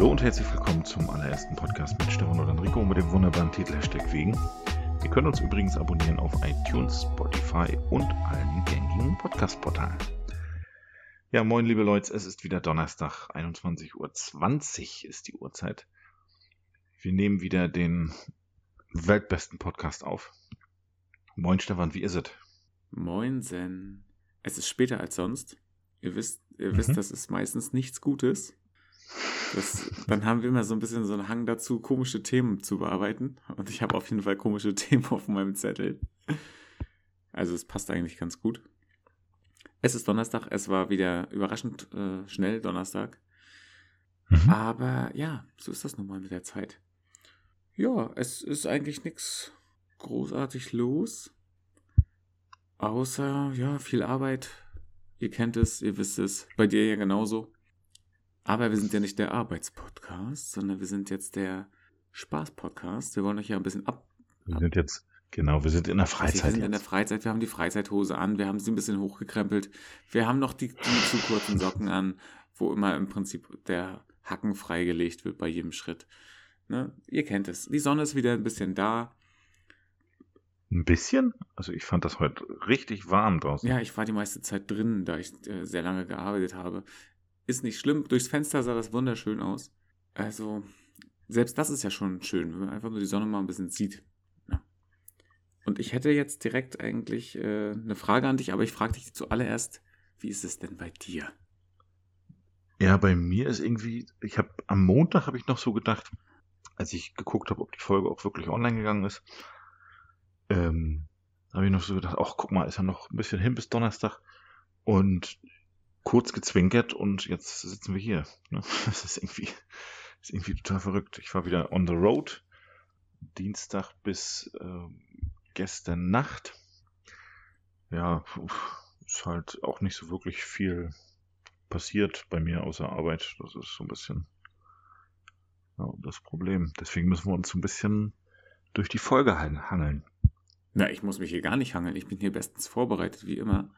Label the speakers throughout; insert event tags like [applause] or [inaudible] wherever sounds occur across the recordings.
Speaker 1: Hallo und herzlich willkommen zum allerersten Podcast mit Stefan und Enrico mit dem wunderbaren Titel Hashtag Wegen. Ihr könnt uns übrigens abonnieren auf iTunes, Spotify und allen gängigen Podcast-Portalen. Ja, moin liebe Leute, es ist wieder Donnerstag, 21.20 Uhr ist die Uhrzeit. Wir nehmen wieder den weltbesten Podcast auf. Moin Stefan, wie ist es?
Speaker 2: Moin Sen. Es ist später als sonst. Ihr wisst, ihr mhm. wisst, das ist meistens nichts Gutes. Das, dann haben wir immer so ein bisschen so einen Hang dazu, komische Themen zu bearbeiten. Und ich habe auf jeden Fall komische [laughs] Themen auf meinem Zettel. Also es passt eigentlich ganz gut. Es ist Donnerstag, es war wieder überraschend äh, schnell Donnerstag. Mhm. Aber ja, so ist das nun mal mit der Zeit. Ja, es ist eigentlich nichts großartig los. Außer, ja, viel Arbeit. Ihr kennt es, ihr wisst es. Bei dir ja genauso. Aber wir sind ja nicht der Arbeitspodcast, sondern wir sind jetzt der Spaß-Podcast. Wir wollen euch ja ein bisschen ab.
Speaker 1: Wir sind jetzt, genau, wir sind in der Freizeit.
Speaker 2: Also wir sind in der Freizeit, wir haben die Freizeithose an, wir haben sie ein bisschen hochgekrempelt. Wir haben noch die, die zu kurzen Socken an, wo immer im Prinzip der Hacken freigelegt wird bei jedem Schritt. Ne? Ihr kennt es. Die Sonne ist wieder ein bisschen da.
Speaker 1: Ein bisschen? Also ich fand das heute richtig warm draußen.
Speaker 2: Ja, ich war die meiste Zeit drin, da ich äh, sehr lange gearbeitet habe. Ist nicht schlimm. Durchs Fenster sah das wunderschön aus. Also, selbst das ist ja schon schön, wenn man einfach nur die Sonne mal ein bisschen sieht. Ja. Und ich hätte jetzt direkt eigentlich äh, eine Frage an dich, aber ich frage dich zuallererst, wie ist es denn bei dir?
Speaker 1: Ja, bei mir ist irgendwie, ich habe am Montag habe ich noch so gedacht, als ich geguckt habe, ob die Folge auch wirklich online gegangen ist, ähm, habe ich noch so gedacht, ach guck mal, ist ja noch ein bisschen hin bis Donnerstag. Und kurz gezwinkert und jetzt sitzen wir hier. Ne? [laughs] Das ist irgendwie, ist irgendwie total verrückt. Ich war wieder on the road. Dienstag bis äh, gestern Nacht. Ja, ist halt auch nicht so wirklich viel passiert bei mir außer Arbeit. Das ist so ein bisschen ja, das Problem. Deswegen müssen wir uns so ein bisschen durch die Folge hangeln.
Speaker 2: Na, ich muss mich hier gar nicht hangeln. Ich bin hier bestens vorbereitet, wie immer.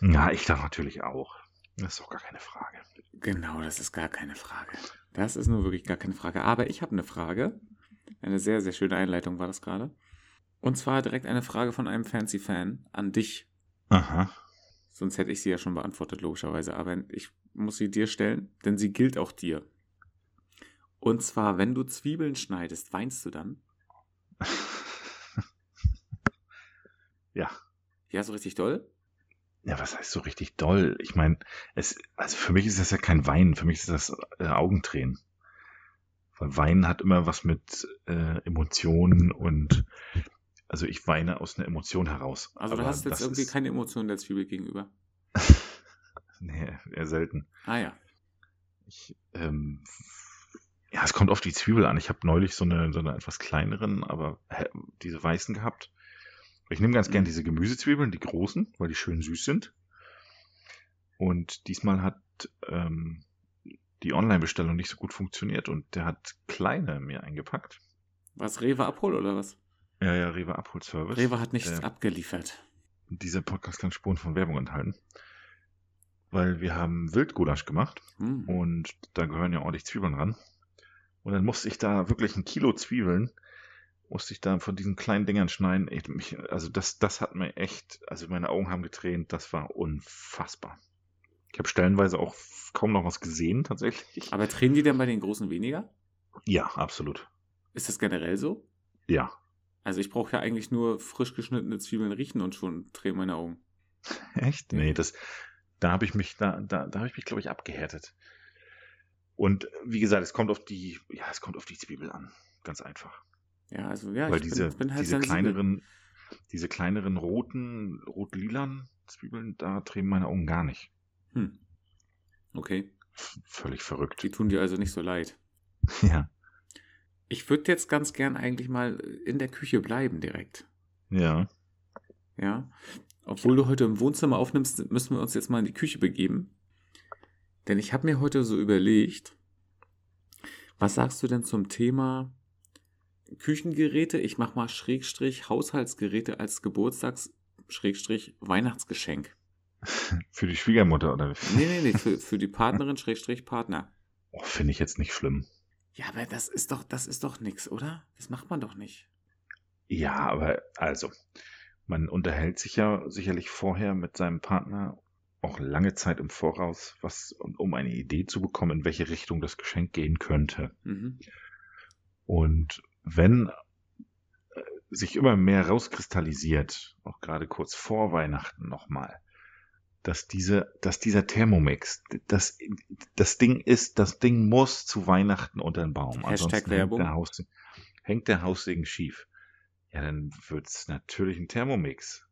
Speaker 1: Ja, ich da natürlich auch. Das ist doch gar keine Frage.
Speaker 2: Genau, das ist gar keine Frage. Das ist nur wirklich gar keine Frage. Aber ich habe eine Frage. Eine sehr, sehr schöne Einleitung war das gerade. Und zwar direkt eine Frage von einem Fancy-Fan an dich.
Speaker 1: Aha.
Speaker 2: Sonst hätte ich sie ja schon beantwortet, logischerweise. Aber ich muss sie dir stellen, denn sie gilt auch dir. Und zwar, wenn du Zwiebeln schneidest, weinst du dann? [laughs]
Speaker 1: ja.
Speaker 2: Ja, so richtig doll?
Speaker 1: Ja, was heißt so richtig doll? Ich meine, es, also für mich ist das ja kein Weinen, für mich ist das äh, Augentränen. Weil Weinen hat immer was mit äh, Emotionen und also ich weine aus einer Emotion heraus.
Speaker 2: Also du hast jetzt irgendwie ist... keine Emotionen der Zwiebel gegenüber. [laughs]
Speaker 1: nee, eher selten.
Speaker 2: Ah ja.
Speaker 1: Ich, ähm, ja, es kommt auf die Zwiebel an. Ich habe neulich so eine, so eine etwas kleineren, aber diese weißen gehabt. Ich nehme ganz gern mhm. diese Gemüsezwiebeln, die großen, weil die schön süß sind. Und diesmal hat ähm, die Online-Bestellung nicht so gut funktioniert und der hat kleine mir eingepackt.
Speaker 2: Was, Rewe Abhol oder was?
Speaker 1: Ja, ja, Rewe Abholservice.
Speaker 2: Rewe hat nichts äh, abgeliefert.
Speaker 1: Dieser Podcast kann Spuren von Werbung enthalten. Weil wir haben Wildgulasch gemacht hm. und da gehören ja ordentlich Zwiebeln ran. Und dann musste ich da wirklich ein Kilo Zwiebeln musste ich da von diesen kleinen Dingern schneiden. Ich, mich, also das, das hat mir echt, also meine Augen haben getränt, das war unfassbar. Ich habe stellenweise auch kaum noch was gesehen, tatsächlich.
Speaker 2: Aber tränen die denn bei den großen weniger?
Speaker 1: Ja, absolut.
Speaker 2: Ist das generell so?
Speaker 1: Ja.
Speaker 2: Also ich brauche ja eigentlich nur frisch geschnittene Zwiebeln riechen und schon tränen meine Augen.
Speaker 1: Echt? Nee, das, da habe ich mich, da, da, da habe ich mich, glaube ich, abgehärtet. Und wie gesagt, es kommt auf die, ja, es kommt auf die Zwiebel an. Ganz einfach.
Speaker 2: Ja, also ja,
Speaker 1: Weil ich diese, bin, bin halt diese kleineren, diese kleineren roten, rot-lilan Zwiebeln, da drehen meine Augen gar nicht.
Speaker 2: Hm. Okay.
Speaker 1: völlig verrückt.
Speaker 2: Die tun dir also nicht so leid. [laughs]
Speaker 1: Ja.
Speaker 2: Ich würde jetzt ganz gern eigentlich mal in der Küche bleiben direkt.
Speaker 1: Ja.
Speaker 2: Ja. Obwohl du heute im Wohnzimmer aufnimmst, müssen wir uns jetzt mal in die Küche begeben. Denn ich habe mir heute so überlegt, was sagst du denn zum Thema Küchengeräte, ich mach mal Schrägstrich Haushaltsgeräte als Geburtstags Schrägstrich Weihnachtsgeschenk. [laughs]
Speaker 1: Für die Schwiegermutter oder
Speaker 2: Nee, nee, nee, für, [laughs] für die Partnerin Schrägstrich Partner.
Speaker 1: Oh, Finde ich jetzt nicht schlimm.
Speaker 2: Ja, aber das ist doch, das ist doch nix, oder? Das macht man doch nicht.
Speaker 1: Ja, aber also, man unterhält sich ja sicherlich vorher mit seinem Partner auch lange Zeit im Voraus, was, um eine Idee zu bekommen, in welche Richtung das Geschenk gehen könnte.
Speaker 2: Mhm.
Speaker 1: Und wenn äh, sich immer mehr rauskristallisiert, auch gerade kurz vor Weihnachten nochmal, dass diese, dass dieser Thermomix, das, das Ding ist, das Ding muss zu Weihnachten unter den Baum.
Speaker 2: Hashtag
Speaker 1: Ansonsten
Speaker 2: Werbung.
Speaker 1: Hängt der, Haus, hängt der Haussegen schief. Ja, dann wird's natürlich ein Thermomix.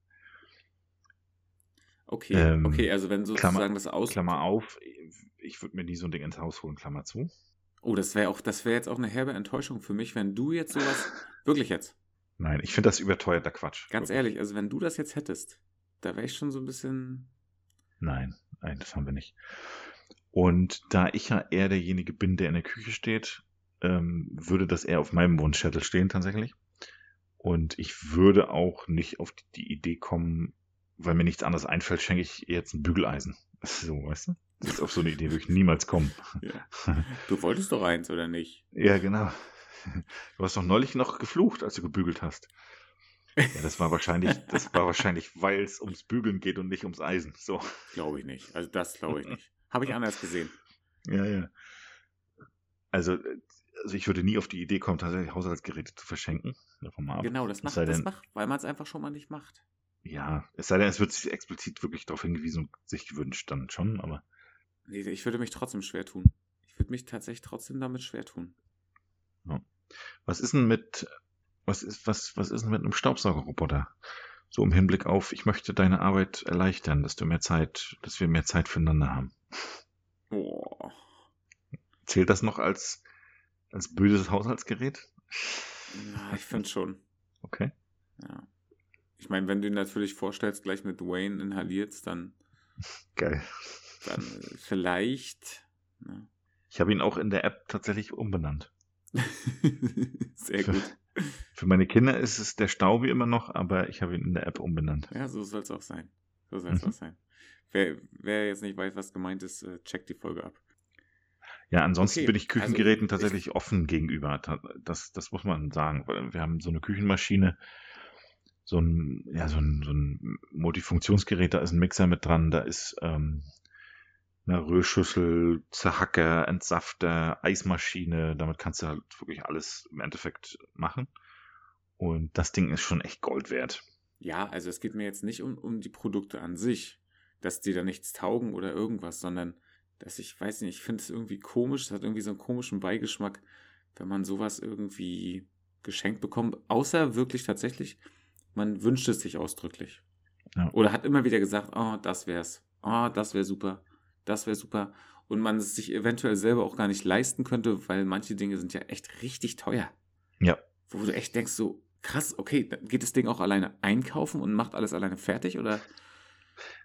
Speaker 2: Okay,
Speaker 1: Ähm,
Speaker 2: okay, also wenn sozusagen
Speaker 1: Klammer-
Speaker 2: das aus.
Speaker 1: Klammer auf, ich würde mir nie so ein Ding ins Haus holen, Klammer zu.
Speaker 2: Oh, das wäre auch, das wäre jetzt auch eine herbe Enttäuschung für mich, wenn du jetzt sowas. [laughs] wirklich jetzt.
Speaker 1: Nein, ich finde das überteuerter Quatsch.
Speaker 2: Ganz
Speaker 1: Wirklich.
Speaker 2: ehrlich, also wenn du das jetzt hättest, da wäre ich schon so ein bisschen.
Speaker 1: Nein, nein, das haben wir nicht. Und da ich ja eher derjenige bin, der in der Küche steht, ähm, würde das eher auf meinem Wunschzettel stehen tatsächlich. Und ich würde auch nicht auf die- Idee kommen, weil mir nichts anderes einfällt, schenke ich jetzt ein Bügeleisen. [laughs] So, weißt du? Ist auf so eine Idee würde ich niemals kommen.
Speaker 2: Ja. [laughs] Du wolltest doch eins, oder nicht?
Speaker 1: Ja, genau. Du hast doch neulich noch geflucht, als du gebügelt hast. Ja, das war wahrscheinlich, das war wahrscheinlich, weil es ums Bügeln geht und nicht ums Eisen. So.
Speaker 2: Glaube ich nicht. Also das glaube ich nicht. Habe ich anders gesehen.
Speaker 1: Ja, ja. Also, also ich würde nie auf die Idee kommen, tatsächlich Haushaltsgeräte zu verschenken. Davon mal ab.
Speaker 2: Genau, das macht, das
Speaker 1: denn-
Speaker 2: macht, weil man es einfach schon mal nicht macht.
Speaker 1: Ja, es sei denn, es wird sich explizit wirklich darauf hingewiesen und sich gewünscht, dann schon, aber
Speaker 2: Nee, ich würde mich trotzdem schwer tun. Ich würde mich tatsächlich trotzdem damit schwer tun.
Speaker 1: was ist denn mit, was ist, was, was ist denn mit einem Staubsaugerroboter? So im Hinblick auf, ich möchte deine Arbeit erleichtern, dass du mehr Zeit, dass wir mehr Zeit füreinander haben.
Speaker 2: Boah.
Speaker 1: Zählt das noch als, als böses Haushaltsgerät?
Speaker 2: Ja, ich finde schon.
Speaker 1: Okay.
Speaker 2: Ja. Ich meine, wenn du ihn natürlich vorstellst, gleich mit Wayne inhalierst, dann,
Speaker 1: Geil.
Speaker 2: dann vielleicht. Ne?
Speaker 1: Ich habe ihn auch in der App tatsächlich umbenannt. [laughs]
Speaker 2: Sehr gut. [laughs]
Speaker 1: Für meine Kinder ist es der Staubi immer noch, aber ich habe ihn in der App umbenannt.
Speaker 2: Ja, so soll es auch sein. So soll es
Speaker 1: Mhm.
Speaker 2: auch sein. Wer, wer jetzt nicht weiß, was gemeint ist, äh, checkt die Folge ab.
Speaker 1: Ja, ansonsten
Speaker 2: Okay,
Speaker 1: bin ich
Speaker 2: also
Speaker 1: Küchengeräten
Speaker 2: ich-
Speaker 1: tatsächlich offen gegenüber. Das, das muss man sagen. weil Wir haben so eine Küchenmaschine, so ein, ja, so ein, so ein Multifunktionsgerät, da ist ein Mixer mit dran, da ist ähm, eine Rührschüssel, Zerhacker, Entsafter, Eismaschine. Damit kannst du halt wirklich alles im Endeffekt machen. Und das Ding ist schon echt Gold wert.
Speaker 2: Ja, also es geht mir jetzt nicht um, um die Produkte an sich, dass die da nichts taugen oder irgendwas, sondern dass ich, weiß nicht, ich finde es irgendwie komisch, es hat irgendwie so einen komischen Beigeschmack, wenn man sowas irgendwie geschenkt bekommt, außer wirklich tatsächlich, man wünscht es sich ausdrücklich.
Speaker 1: Ja.
Speaker 2: Oder hat immer wieder gesagt, oh, das wär's, oh, das wäre super, das wäre super. Und man es sich eventuell selber auch gar nicht leisten könnte, weil manche Dinge sind ja echt richtig teuer.
Speaker 1: Ja.
Speaker 2: Wo du echt denkst, so, krass, okay, dann geht das Ding auch alleine einkaufen und macht alles alleine fertig oder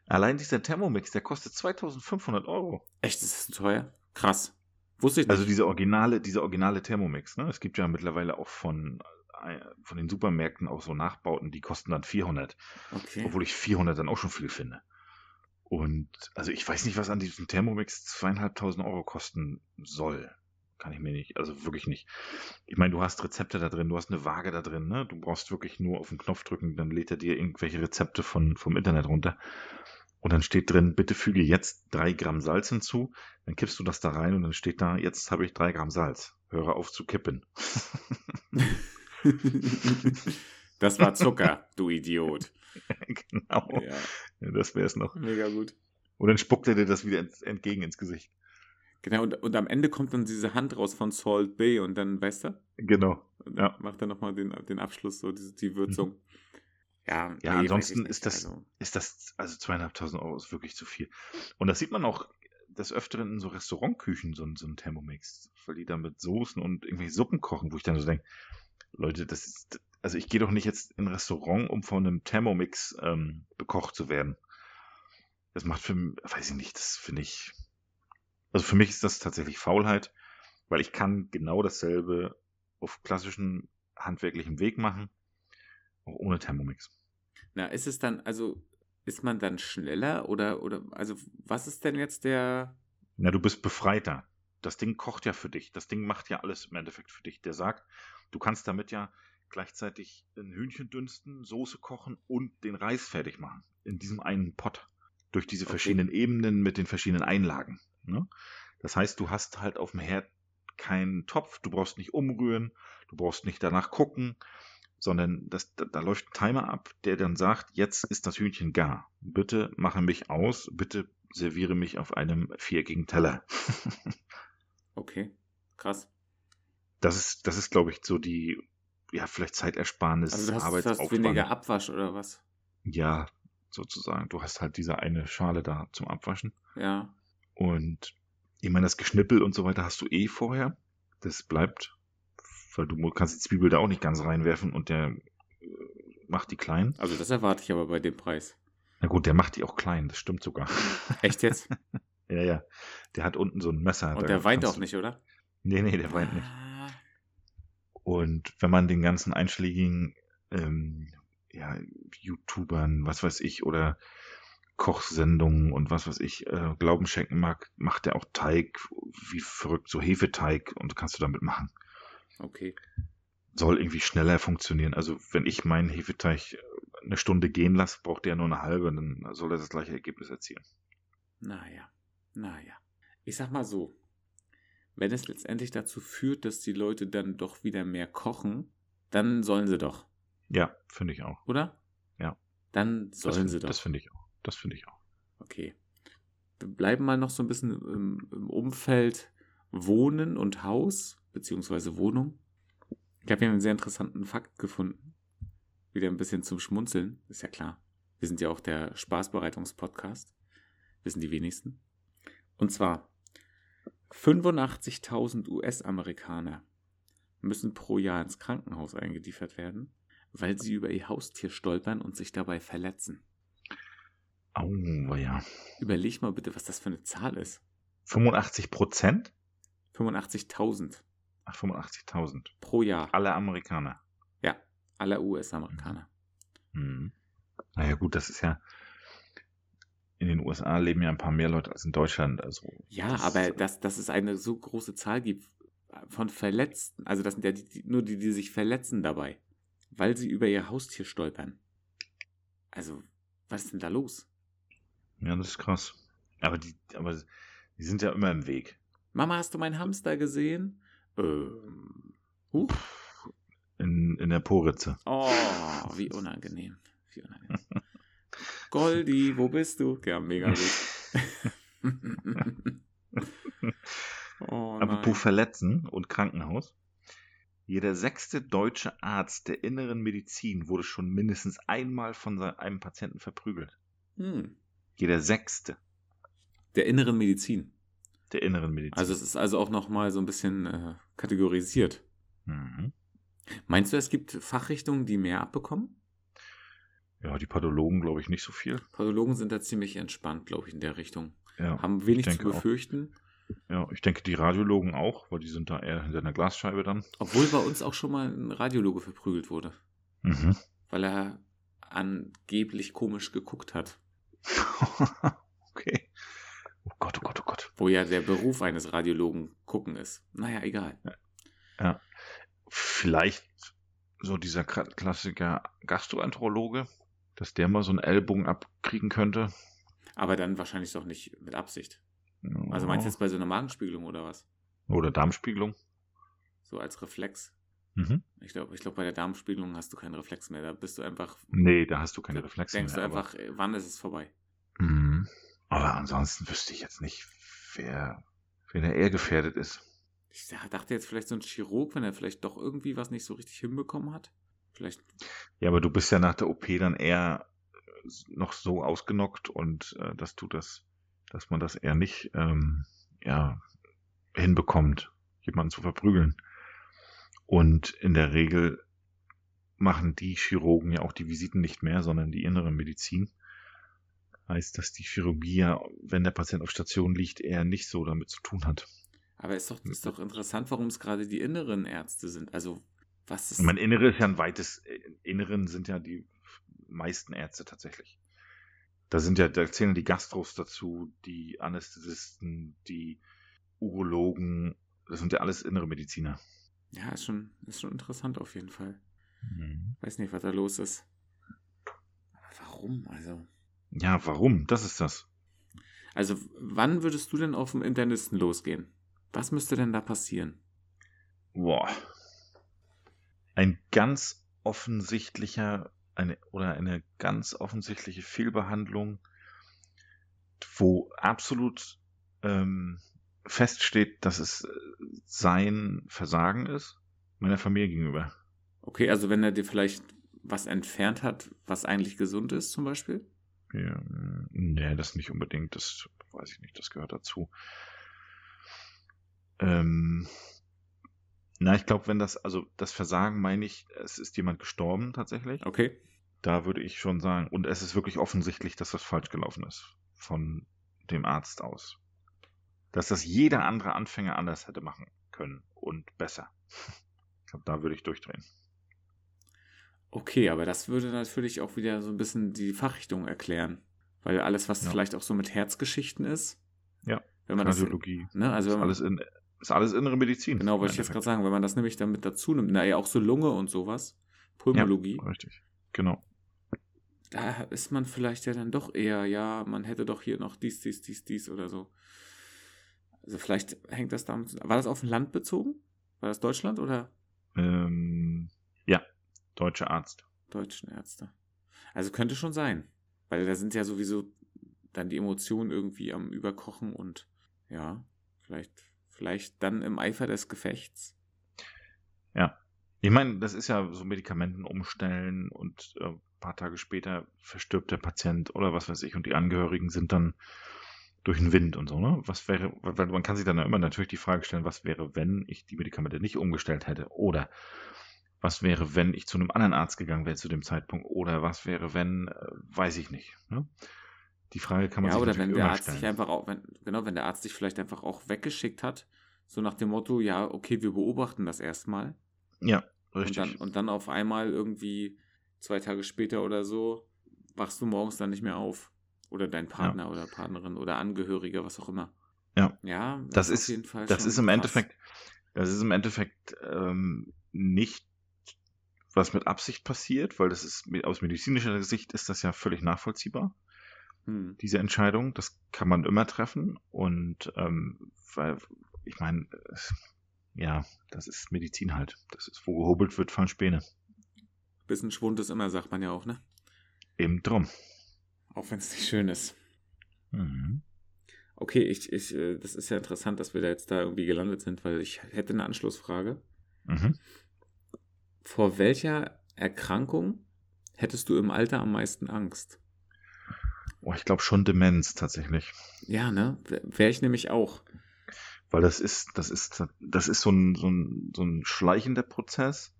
Speaker 1: Allein dieser Thermomix, der kostet 2500 Euro.
Speaker 2: echt, ist das teuer? Krass. Wusste ich nicht.
Speaker 1: Also diese originale, diese originale Thermomix, ne? Es gibt ja mittlerweile auch von, äh, von den Supermärkten auch so Nachbauten, die kosten dann 400.
Speaker 2: okay.
Speaker 1: Obwohl ich 400 dann auch schon viel finde. Und also ich weiß nicht, was an diesem Thermomix zweieinhalbtausend Euro kosten soll. Kann ich mir nicht, also wirklich nicht. Ich meine, du hast Rezepte da drin, du hast eine Waage da drin, ne? Du brauchst wirklich nur auf den Knopf drücken, dann lädt er dir irgendwelche Rezepte von, vom Internet runter. Und dann steht drin, bitte füge jetzt drei Gramm Salz hinzu. Dann kippst du das da rein und dann steht da, jetzt habe ich drei Gramm Salz. Höre auf zu kippen. [laughs]
Speaker 2: das war Zucker, du Idiot. [laughs]
Speaker 1: genau.
Speaker 2: Ja,
Speaker 1: Ja, das wäre es noch.
Speaker 2: mega gut.
Speaker 1: Und dann spuckt er dir das wieder entgegen ins Gesicht.
Speaker 2: Genau, und, und am Ende kommt dann diese Hand raus von Salt Bay und dann, weißt du,
Speaker 1: Genau.
Speaker 2: und
Speaker 1: Ja.
Speaker 2: dann macht er nochmal den, den Abschluss, so diese, die Würzung. Ja,
Speaker 1: Ja,
Speaker 2: nee,
Speaker 1: ansonsten ist das-
Speaker 2: Also,
Speaker 1: Ist das, also zweieinhalbtausend Euro ist wirklich zu viel. Und das sieht man auch des Öfteren in so Restaurantküchen, so, so ein Thermomix. Weil die da mit Soßen und irgendwelche Suppen kochen, wo ich dann so denke, Leute, das ist, also ich gehe doch nicht jetzt in ein Restaurant, um von einem Thermomix ähm, bekocht zu werden. Das macht für mich, weiß ich nicht, das finde ich, also für mich ist das tatsächlich Faulheit, weil ich kann genau dasselbe auf klassischem handwerklichem Weg machen, auch ohne Thermomix.
Speaker 2: na, ist es dann, also, ist man dann schneller oder, oder, also, was ist denn jetzt der,
Speaker 1: Na, du bist befreiter. das Ding kocht ja für dich. Das Ding macht ja alles im Endeffekt für dich. Der sagt, du kannst damit ja gleichzeitig ein Hühnchen dünsten, Soße kochen und den Reis fertig machen. In diesem einen Pot. Durch diese okay. verschiedenen Ebenen mit den verschiedenen Einlagen. Ne? Das heißt, du hast halt auf dem Herd keinen Topf, du brauchst nicht umrühren, du brauchst nicht danach gucken, sondern das, da, da, läuft ein Timer ab, der dann sagt, jetzt ist das Hühnchen gar. Bitte mache mich aus, bitte serviere mich auf einem viereckigen Teller. [laughs]
Speaker 2: okay, krass.
Speaker 1: Das ist, das ist, glaube ich, so die, ja, vielleicht Zeitersparnis,
Speaker 2: also du hast, Arbeitsaufwand. Du hast weniger Abwasch oder was?
Speaker 1: Ja, sozusagen. Du hast halt diese eine Schale da zum Abwaschen.
Speaker 2: Ja.
Speaker 1: Und ich meine, das Geschnippel und so weiter hast du eh vorher. Das bleibt, weil du kannst die Zwiebel da auch nicht ganz reinwerfen und der äh, macht die klein.
Speaker 2: Also das erwarte ich aber bei dem Preis.
Speaker 1: Na gut, der macht die auch klein, das stimmt sogar. [laughs]
Speaker 2: Echt jetzt? [laughs]
Speaker 1: ja, ja. Der hat unten so ein Messer.
Speaker 2: Und der weint auch nicht, oder?
Speaker 1: Nee, nee, der weint nicht. Und wenn man den ganzen einschlägigen ähm, ja, YouTubern, was weiß ich, oder Kochsendungen und was weiß ich, äh, Glauben schenken mag, macht er auch Teig wie verrückt, so Hefeteig und kannst du damit machen.
Speaker 2: Okay.
Speaker 1: Soll irgendwie schneller funktionieren. Also wenn ich meinen Hefeteig eine Stunde gehen lasse, braucht der nur eine halbe, dann soll er das gleiche Ergebnis erzielen.
Speaker 2: Naja, naja. Ich sag mal so, wenn es letztendlich dazu führt, dass die Leute dann doch wieder mehr kochen, dann sollen sie doch.
Speaker 1: Ja, finde ich auch.
Speaker 2: Oder?
Speaker 1: Ja.
Speaker 2: Dann sollen
Speaker 1: das,
Speaker 2: sie doch.
Speaker 1: Das finde ich auch. Das finde ich auch.
Speaker 2: Okay. Wir bleiben mal noch so ein bisschen im, im Umfeld Wohnen und Haus, beziehungsweise Wohnung. Ich habe hier einen sehr interessanten Fakt gefunden. Wieder ein bisschen zum Schmunzeln, ist ja klar. Wir sind ja auch der Spaßbereitungspodcast. Wissen die wenigsten. Und zwar 85.000 US-Amerikaner müssen pro Jahr ins Krankenhaus eingeliefert werden, weil sie über ihr Haustier stolpern und sich dabei verletzen.
Speaker 1: Oh, ja.
Speaker 2: Überleg mal bitte, was das für eine Zahl ist.
Speaker 1: 85 Prozent?
Speaker 2: 85.000.
Speaker 1: Ach, 85.000.
Speaker 2: Pro Jahr.
Speaker 1: Alle Amerikaner.
Speaker 2: Ja, alle US-Amerikaner.
Speaker 1: Mhm. Naja, gut, das ist ja. In den USA leben ja ein paar mehr Leute als in Deutschland. Also
Speaker 2: ja, das aber dass, dass es eine so große Zahl gibt von Verletzten, also das sind ja die, die, nur die, die sich verletzen dabei, weil sie über ihr Haustier stolpern. Also, was ist denn da los?
Speaker 1: Ja, das ist krass. Aber die, aber die sind ja immer im Weg.
Speaker 2: Mama, hast du meinen Hamster gesehen? Ähm.
Speaker 1: Huch. In, in der Poritze.
Speaker 2: Oh, wie unangenehm. Wie unangenehm. [laughs] Goldi, wo bist du? Ja, mega gut. [laughs] [laughs]
Speaker 1: oh, Apropos Verletzen und Krankenhaus. Jeder sechste deutsche Arzt der inneren Medizin wurde schon mindestens einmal von einem Patienten verprügelt.
Speaker 2: Hm.
Speaker 1: Jeder Sechste.
Speaker 2: Der inneren Medizin.
Speaker 1: Der inneren Medizin.
Speaker 2: Also es ist also auch nochmal so ein bisschen äh, kategorisiert.
Speaker 1: Mhm.
Speaker 2: Meinst du, es gibt Fachrichtungen, die mehr abbekommen?
Speaker 1: Ja, die Pathologen glaube ich nicht so viel.
Speaker 2: Pathologen sind da ziemlich entspannt, glaube ich, in der Richtung.
Speaker 1: Ja,
Speaker 2: Haben wenig zu befürchten.
Speaker 1: Auch. Ja, ich denke die Radiologen auch, weil die sind da eher hinter einer Glasscheibe dann.
Speaker 2: Obwohl bei uns auch schon mal ein Radiologe verprügelt wurde.
Speaker 1: Mhm.
Speaker 2: Weil er angeblich komisch geguckt hat. [laughs]
Speaker 1: okay. Oh Gott, oh Gott, oh Gott.
Speaker 2: Wo ja der Beruf eines Radiologen gucken ist. Naja, egal.
Speaker 1: Ja. ja. Vielleicht so dieser Klassiker Gastroenterologe, dass der mal so einen Ellbogen abkriegen könnte.
Speaker 2: Aber dann wahrscheinlich doch nicht mit Absicht. Ja. Also meinst du jetzt bei so einer Magenspiegelung oder was?
Speaker 1: Oder Darmspiegelung?
Speaker 2: So als Reflex.
Speaker 1: Mhm.
Speaker 2: Ich glaube, ich glaub, bei der Darmspiegelung hast du keinen Reflex mehr. Da bist du einfach.
Speaker 1: Nee, da hast du keine Reflexe
Speaker 2: mehr. Denkst du einfach, aber... wann ist es vorbei?
Speaker 1: Mhm. Aber ansonsten wüsste ich jetzt nicht, wer, wer da eher gefährdet ist.
Speaker 2: Ich dachte jetzt vielleicht so ein Chirurg, wenn er vielleicht doch irgendwie was nicht so richtig hinbekommen hat. Vielleicht.
Speaker 1: Ja, aber du bist ja nach der OP dann eher äh, noch so ausgenockt und äh, dass du das, dass man das eher nicht ähm, ja, hinbekommt, jemanden zu verprügeln. Und in der Regel machen die Chirurgen ja auch die Visiten nicht mehr, sondern die innere Medizin. Heißt, dass die Chirurgie ja, wenn der Patient auf Station liegt, eher nicht so damit zu tun hat.
Speaker 2: Aber ist doch, ist doch interessant, warum es gerade die inneren Ärzte sind. Also, was ist.
Speaker 1: Mein Innere ist ja ein weites. Äh, Inneren sind ja die meisten Ärzte tatsächlich. Da sind ja, da zählen die Gastros dazu, die Anästhesisten, die Urologen, das sind ja alles innere Mediziner.
Speaker 2: Ja, ist schon, ist schon interessant auf jeden Fall. Mhm. Weiß nicht, was da los ist. Aber warum? Also.
Speaker 1: Ja, warum? Das ist das.
Speaker 2: Also, wann würdest du denn auf dem Internisten losgehen? Was müsste denn da passieren?
Speaker 1: Boah. Ein ganz offensichtlicher eine, oder eine ganz offensichtliche Fehlbehandlung, wo absolut ähm, feststeht, dass es sein Versagen ist, meiner Familie gegenüber.
Speaker 2: Okay, also wenn er dir vielleicht was entfernt hat, was eigentlich gesund ist, zum Beispiel?
Speaker 1: Ja, nee, das nicht unbedingt, das weiß ich nicht, das gehört dazu. Ähm, na, ich glaube, wenn das, also das Versagen meine ich, es ist jemand gestorben tatsächlich.
Speaker 2: Okay.
Speaker 1: Da würde ich schon sagen, und es ist wirklich offensichtlich, dass das falsch gelaufen ist. Von dem Arzt aus. Dass das jeder andere Anfänger anders hätte machen können und besser. Ich glaube, da würde ich durchdrehen.
Speaker 2: Okay, aber das würde natürlich auch wieder so ein bisschen die Fachrichtung erklären. Weil alles, was ja. vielleicht auch so mit Herzgeschichten ist.
Speaker 1: Ja.
Speaker 2: Wenn man
Speaker 1: Kardiologie.
Speaker 2: Das, ne, also
Speaker 1: ist, alles in, ist alles innere Medizin.
Speaker 2: Genau, wollte ich jetzt gerade sagen, wenn man das nämlich damit dazu nimmt, na ja, auch so Lunge und sowas. Pulmologie.
Speaker 1: Ja, richtig. Genau.
Speaker 2: Da ist man vielleicht ja dann doch eher, ja, man hätte doch hier noch dies, dies, dies, dies oder so. Also vielleicht hängt das damit. War das auf ein Land bezogen? War das Deutschland oder?
Speaker 1: Ähm, ja, deutsche Arzt.
Speaker 2: Deutschen Ärzte. Also könnte schon sein. Weil da sind ja sowieso dann die Emotionen irgendwie am Überkochen und ja, vielleicht, vielleicht dann im Eifer des Gefechts.
Speaker 1: Ja. Ich meine, das ist ja so Medikamenten umstellen und äh, ein paar Tage später verstirbt der Patient oder was weiß ich und die Angehörigen sind dann durch den Wind und so, ne? Was wäre, weil man kann sich dann immer natürlich die Frage stellen, was wäre, wenn ich die Medikamente nicht umgestellt hätte? Oder was wäre, wenn ich zu einem anderen Arzt gegangen wäre zu dem Zeitpunkt? Oder was wäre, wenn, äh, weiß ich nicht. Ne? Die Frage kann man
Speaker 2: ja,
Speaker 1: sich
Speaker 2: oder wenn der Arzt
Speaker 1: stellen.
Speaker 2: sich einfach auch, wenn, genau, wenn der Arzt dich vielleicht einfach auch weggeschickt hat, so nach dem Motto, ja, okay, wir beobachten das erstmal.
Speaker 1: Ja, richtig.
Speaker 2: Und dann, und dann auf einmal irgendwie zwei Tage später oder so wachst du morgens dann nicht mehr auf. Oder dein Partner ja. oder Partnerin oder Angehöriger, was auch immer.
Speaker 1: Ja.
Speaker 2: Ja,
Speaker 1: das, das ist, auf jeden Fall das ist im krass. Endeffekt, das ist im Endeffekt ähm, nicht was mit Absicht passiert, weil das ist aus medizinischer Sicht ist das ja völlig nachvollziehbar. Hm. Diese Entscheidung, das kann man immer treffen und ähm, weil ich meine, ja, das ist Medizin halt. Das ist, wo gehobelt wird, fallen Späne.
Speaker 2: Bisschen Schwund ist immer, sagt man ja auch, ne?
Speaker 1: Eben drum.
Speaker 2: Auch wenn es nicht schön ist. Mhm. Okay, ich, ich, äh, das ist ja interessant, dass wir da jetzt da irgendwie gelandet sind, weil ich hätte eine Anschlussfrage. Mhm. Vor welcher Erkrankung hättest du im Alter am meisten Angst?
Speaker 1: Oh, ich glaube schon Demenz tatsächlich.
Speaker 2: Ja, ne? Wäre ich nämlich auch.
Speaker 1: Weil das ist, das ist, das ist so ein, so ein, so ein schleichender Prozess,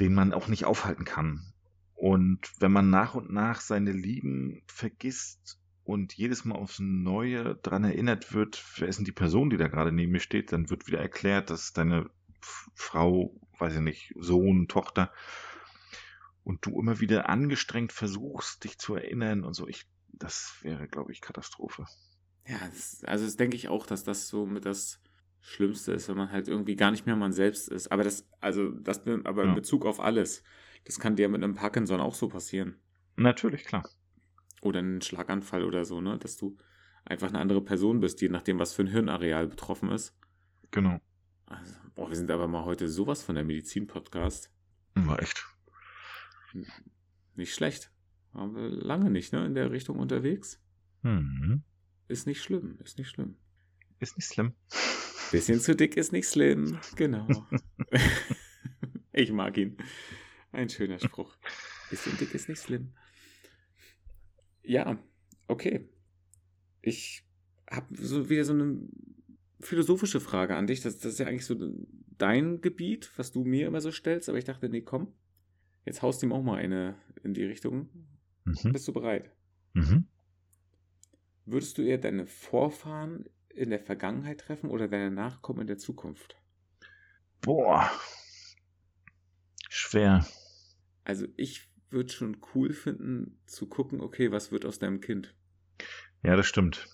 Speaker 1: den man auch nicht aufhalten kann. Und wenn man nach und nach seine Lieben vergisst und jedes Mal aufs Neue daran erinnert wird, wer ist denn die Person, die da gerade neben mir steht, dann wird wieder erklärt, dass deine Frau, weiß ich nicht, Sohn, Tochter, und du immer wieder angestrengt versuchst, dich zu erinnern und so, ich, das wäre, glaube ich, Katastrophe.
Speaker 2: Ja, das, also das denke ich auch, dass das so mit das Schlimmste ist, wenn man halt irgendwie gar nicht mehr man selbst ist. Aber das, also das, aber in ja. Bezug auf alles. Das kann dir mit einem Parkinson auch so passieren.
Speaker 1: Natürlich, klar.
Speaker 2: Oder einen Schlaganfall oder so, ne? Dass du einfach eine andere Person bist, je nachdem, was für ein Hirnareal betroffen ist.
Speaker 1: Genau.
Speaker 2: Also, boah, wir sind aber mal heute sowas von der Medizin-Podcast.
Speaker 1: War echt.
Speaker 2: Nicht schlecht. Waren wir lange nicht, ne? In der Richtung unterwegs. Mhm. Ist nicht schlimm, ist nicht schlimm.
Speaker 1: Ist nicht schlimm. [laughs]
Speaker 2: Bisschen zu dick ist nicht schlimm, genau. [laughs] [laughs] ich mag ihn. Ein schöner Spruch. Bisschen dick ist nicht schlimm. Ja, okay. Ich habe so wieder so eine philosophische Frage an dich. Das, das ist ja eigentlich so dein Gebiet, was du mir immer so stellst. Aber ich dachte, nee, komm. Jetzt haust du ihm auch mal eine in die Richtung. Mhm. Bist du bereit? Mhm. Würdest du eher deine Vorfahren in der Vergangenheit treffen oder deine Nachkommen in der Zukunft?
Speaker 1: Boah, schwer.
Speaker 2: Also ich würde schon cool finden zu gucken, okay, was wird aus deinem Kind?
Speaker 1: Ja, das stimmt.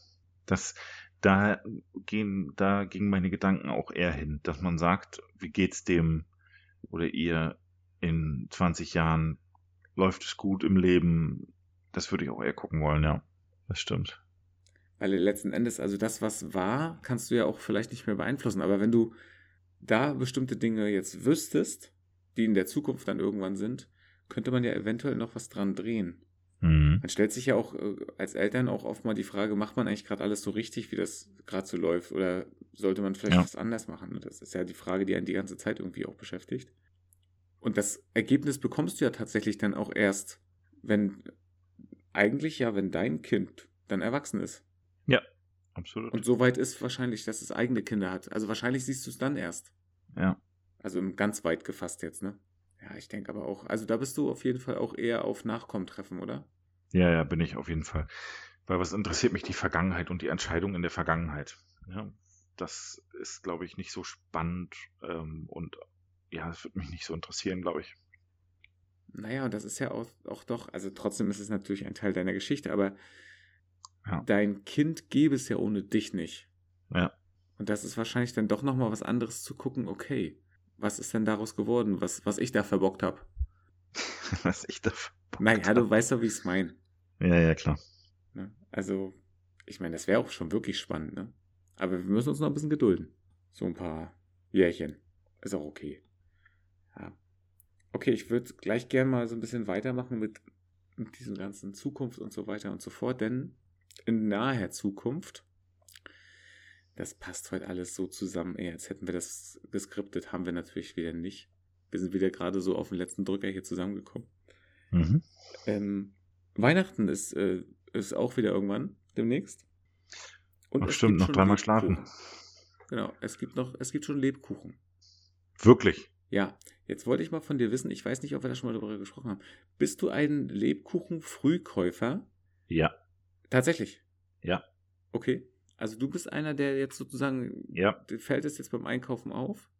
Speaker 1: Das, da gehen, da gingen meine Gedanken auch eher hin, dass man sagt, wie geht's dem oder ihr in 20 Jahren? Läuft es gut im Leben? Das würde ich auch eher gucken wollen, ja. Das stimmt.
Speaker 2: Weil letzten Endes, also das, was war, kannst du ja auch vielleicht nicht mehr beeinflussen. Aber wenn du da bestimmte Dinge jetzt wüsstest, die in der Zukunft dann irgendwann sind, könnte man ja eventuell noch was dran drehen. Mhm. Man stellt sich ja auch äh, als Eltern auch oft mal die Frage, macht man eigentlich gerade alles so richtig, wie das gerade so läuft? Oder sollte man vielleicht ja. was anders machen? Das ist ja die Frage, die einen die ganze Zeit irgendwie auch beschäftigt. Und das Ergebnis bekommst du ja tatsächlich dann auch erst, wenn eigentlich ja, wenn dein Kind dann erwachsen ist.
Speaker 1: Ja, absolut.
Speaker 2: Und so weit ist wahrscheinlich, dass es eigene Kinder hat. Also wahrscheinlich siehst du es dann erst.
Speaker 1: Ja.
Speaker 2: Also ganz weit gefasst jetzt, ne? Ja, ich denke aber auch. Also da bist du auf jeden Fall auch eher auf Nachkommen treffen, oder?
Speaker 1: Ja, ja, bin ich auf jeden Fall. Weil was interessiert mich die Vergangenheit und die Entscheidung in der Vergangenheit. Ja, das ist, glaube ich, nicht so spannend ähm, und ja, das wird mich nicht so interessieren, glaube ich.
Speaker 2: Naja, und das ist ja auch, auch doch, also trotzdem ist es natürlich ein Teil deiner Geschichte, aber ja. dein Kind gäbe es ja ohne dich nicht.
Speaker 1: Ja.
Speaker 2: Und das ist wahrscheinlich dann doch nochmal was anderes zu gucken, okay, was ist denn daraus geworden, was, was ich da verbockt habe? [laughs]
Speaker 1: was ich da verbockt
Speaker 2: Naja, hab. du weißt doch, wie ich es meine.
Speaker 1: Ja, ja, klar.
Speaker 2: Ne? Also, ich meine, das wäre auch schon wirklich spannend, ne? Aber wir müssen uns noch ein bisschen gedulden. So ein paar Jährchen. Ist auch okay. Ja. Okay, ich würde gleich gerne mal so ein bisschen weitermachen mit, mit diesem ganzen Zukunft und so weiter und so fort, denn in naher Zukunft das passt heute alles so zusammen. Ey, als hätten wir das geskriptet, haben wir natürlich wieder nicht. Wir sind wieder gerade so auf den letzten Drücker hier zusammengekommen. Mhm. Ähm, Weihnachten ist, äh, ist auch wieder irgendwann demnächst.
Speaker 1: Und Ach, stimmt, noch dreimal schlafen.
Speaker 2: Genau, es gibt noch, es gibt schon Lebkuchen.
Speaker 1: Wirklich?
Speaker 2: Ja, jetzt wollte ich mal von dir wissen, ich weiß nicht, ob wir da schon mal darüber gesprochen haben. Bist du ein Lebkuchen-Frühkäufer?
Speaker 1: Ja.
Speaker 2: Tatsächlich?
Speaker 1: Ja.
Speaker 2: Okay. Also du bist einer, der jetzt sozusagen,
Speaker 1: ja.
Speaker 2: fällt es jetzt beim Einkaufen auf?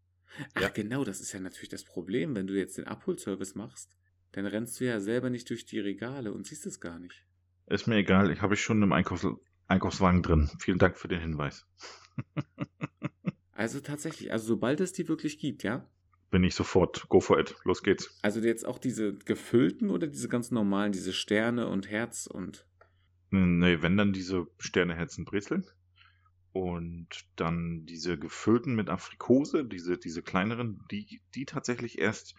Speaker 2: Ach ja. genau, das ist ja natürlich das Problem, wenn du jetzt den Abholservice machst, dann rennst du ja selber nicht durch die Regale und siehst es gar nicht.
Speaker 1: Ist mir egal, ich habe ich schon im Einkaufs Einkaufswagen drin. Vielen Dank für den Hinweis. [laughs]
Speaker 2: also tatsächlich, also sobald es die wirklich gibt, ja?
Speaker 1: Bin ich sofort, go for it, los geht's.
Speaker 2: Also jetzt auch diese gefüllten oder diese ganz normalen, diese Sterne und Herz und...
Speaker 1: Nee, wenn dann diese Sterne, Herzen, Brezeln. Und dann diese gefüllten mit Afrikose, diese, diese kleineren, die, die tatsächlich erst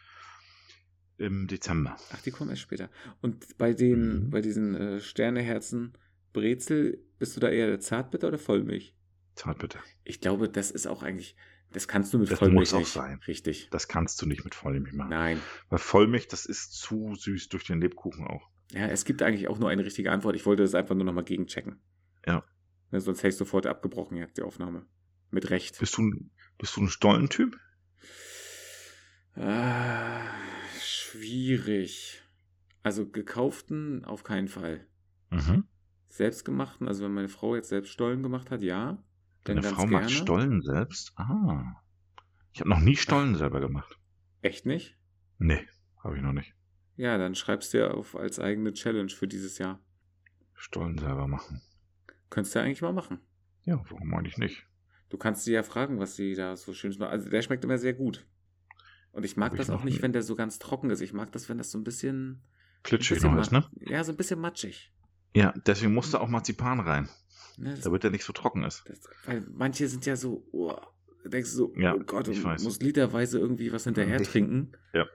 Speaker 1: im Dezember.
Speaker 2: Ach, die kommen erst später. Und bei den, mhm. bei diesen äh, Sterneherzen Brezel, bist du da eher Zartbitter oder Vollmilch?
Speaker 1: Zartbitter.
Speaker 2: Ich glaube, das ist auch eigentlich, das kannst du mit das Vollmilch
Speaker 1: muss auch sein.
Speaker 2: Richtig.
Speaker 1: Das kannst du nicht mit Vollmilch machen.
Speaker 2: Nein.
Speaker 1: Weil Vollmilch, das ist zu süß durch den Lebkuchen auch.
Speaker 2: Ja, es gibt eigentlich auch nur eine richtige Antwort. Ich wollte das einfach nur nochmal gegenchecken.
Speaker 1: Ja.
Speaker 2: Ne, sonst hätte ich sofort abgebrochen jetzt die Aufnahme. Mit Recht.
Speaker 1: Bist du, bist du ein Stollentyp?
Speaker 2: Ah, schwierig. Also gekauften auf keinen Fall.
Speaker 1: Mhm.
Speaker 2: Selbstgemachten, also wenn meine Frau jetzt selbst Stollen gemacht hat, ja.
Speaker 1: Deine Frau gerne. macht Stollen selbst? Ah. Ich habe noch nie Stollen Ach. selber gemacht.
Speaker 2: Echt nicht?
Speaker 1: Nee, habe ich noch nicht.
Speaker 2: Ja, dann schreibst du ja auf als eigene Challenge für dieses Jahr.
Speaker 1: Stollen selber machen.
Speaker 2: Könntest du ja eigentlich mal machen.
Speaker 1: Ja, warum eigentlich nicht?
Speaker 2: Du kannst sie ja fragen, was sie da so schön macht. Also der schmeckt immer sehr gut. Und ich mag Hab das ich auch nicht, wenn der so ganz trocken ist. Ich mag das, wenn das so ein bisschen.
Speaker 1: Klitschig noch ist, ne?
Speaker 2: Ja, so ein bisschen matschig.
Speaker 1: Ja, deswegen musst du auch Marzipan rein. Ne, damit der nicht so trocken ist.
Speaker 2: Das, weil manche sind ja so, oh, denkst du so,
Speaker 1: ja,
Speaker 2: oh Gott,
Speaker 1: ich
Speaker 2: weiß. musst literweise irgendwie was hinterher trinken.
Speaker 1: Ja.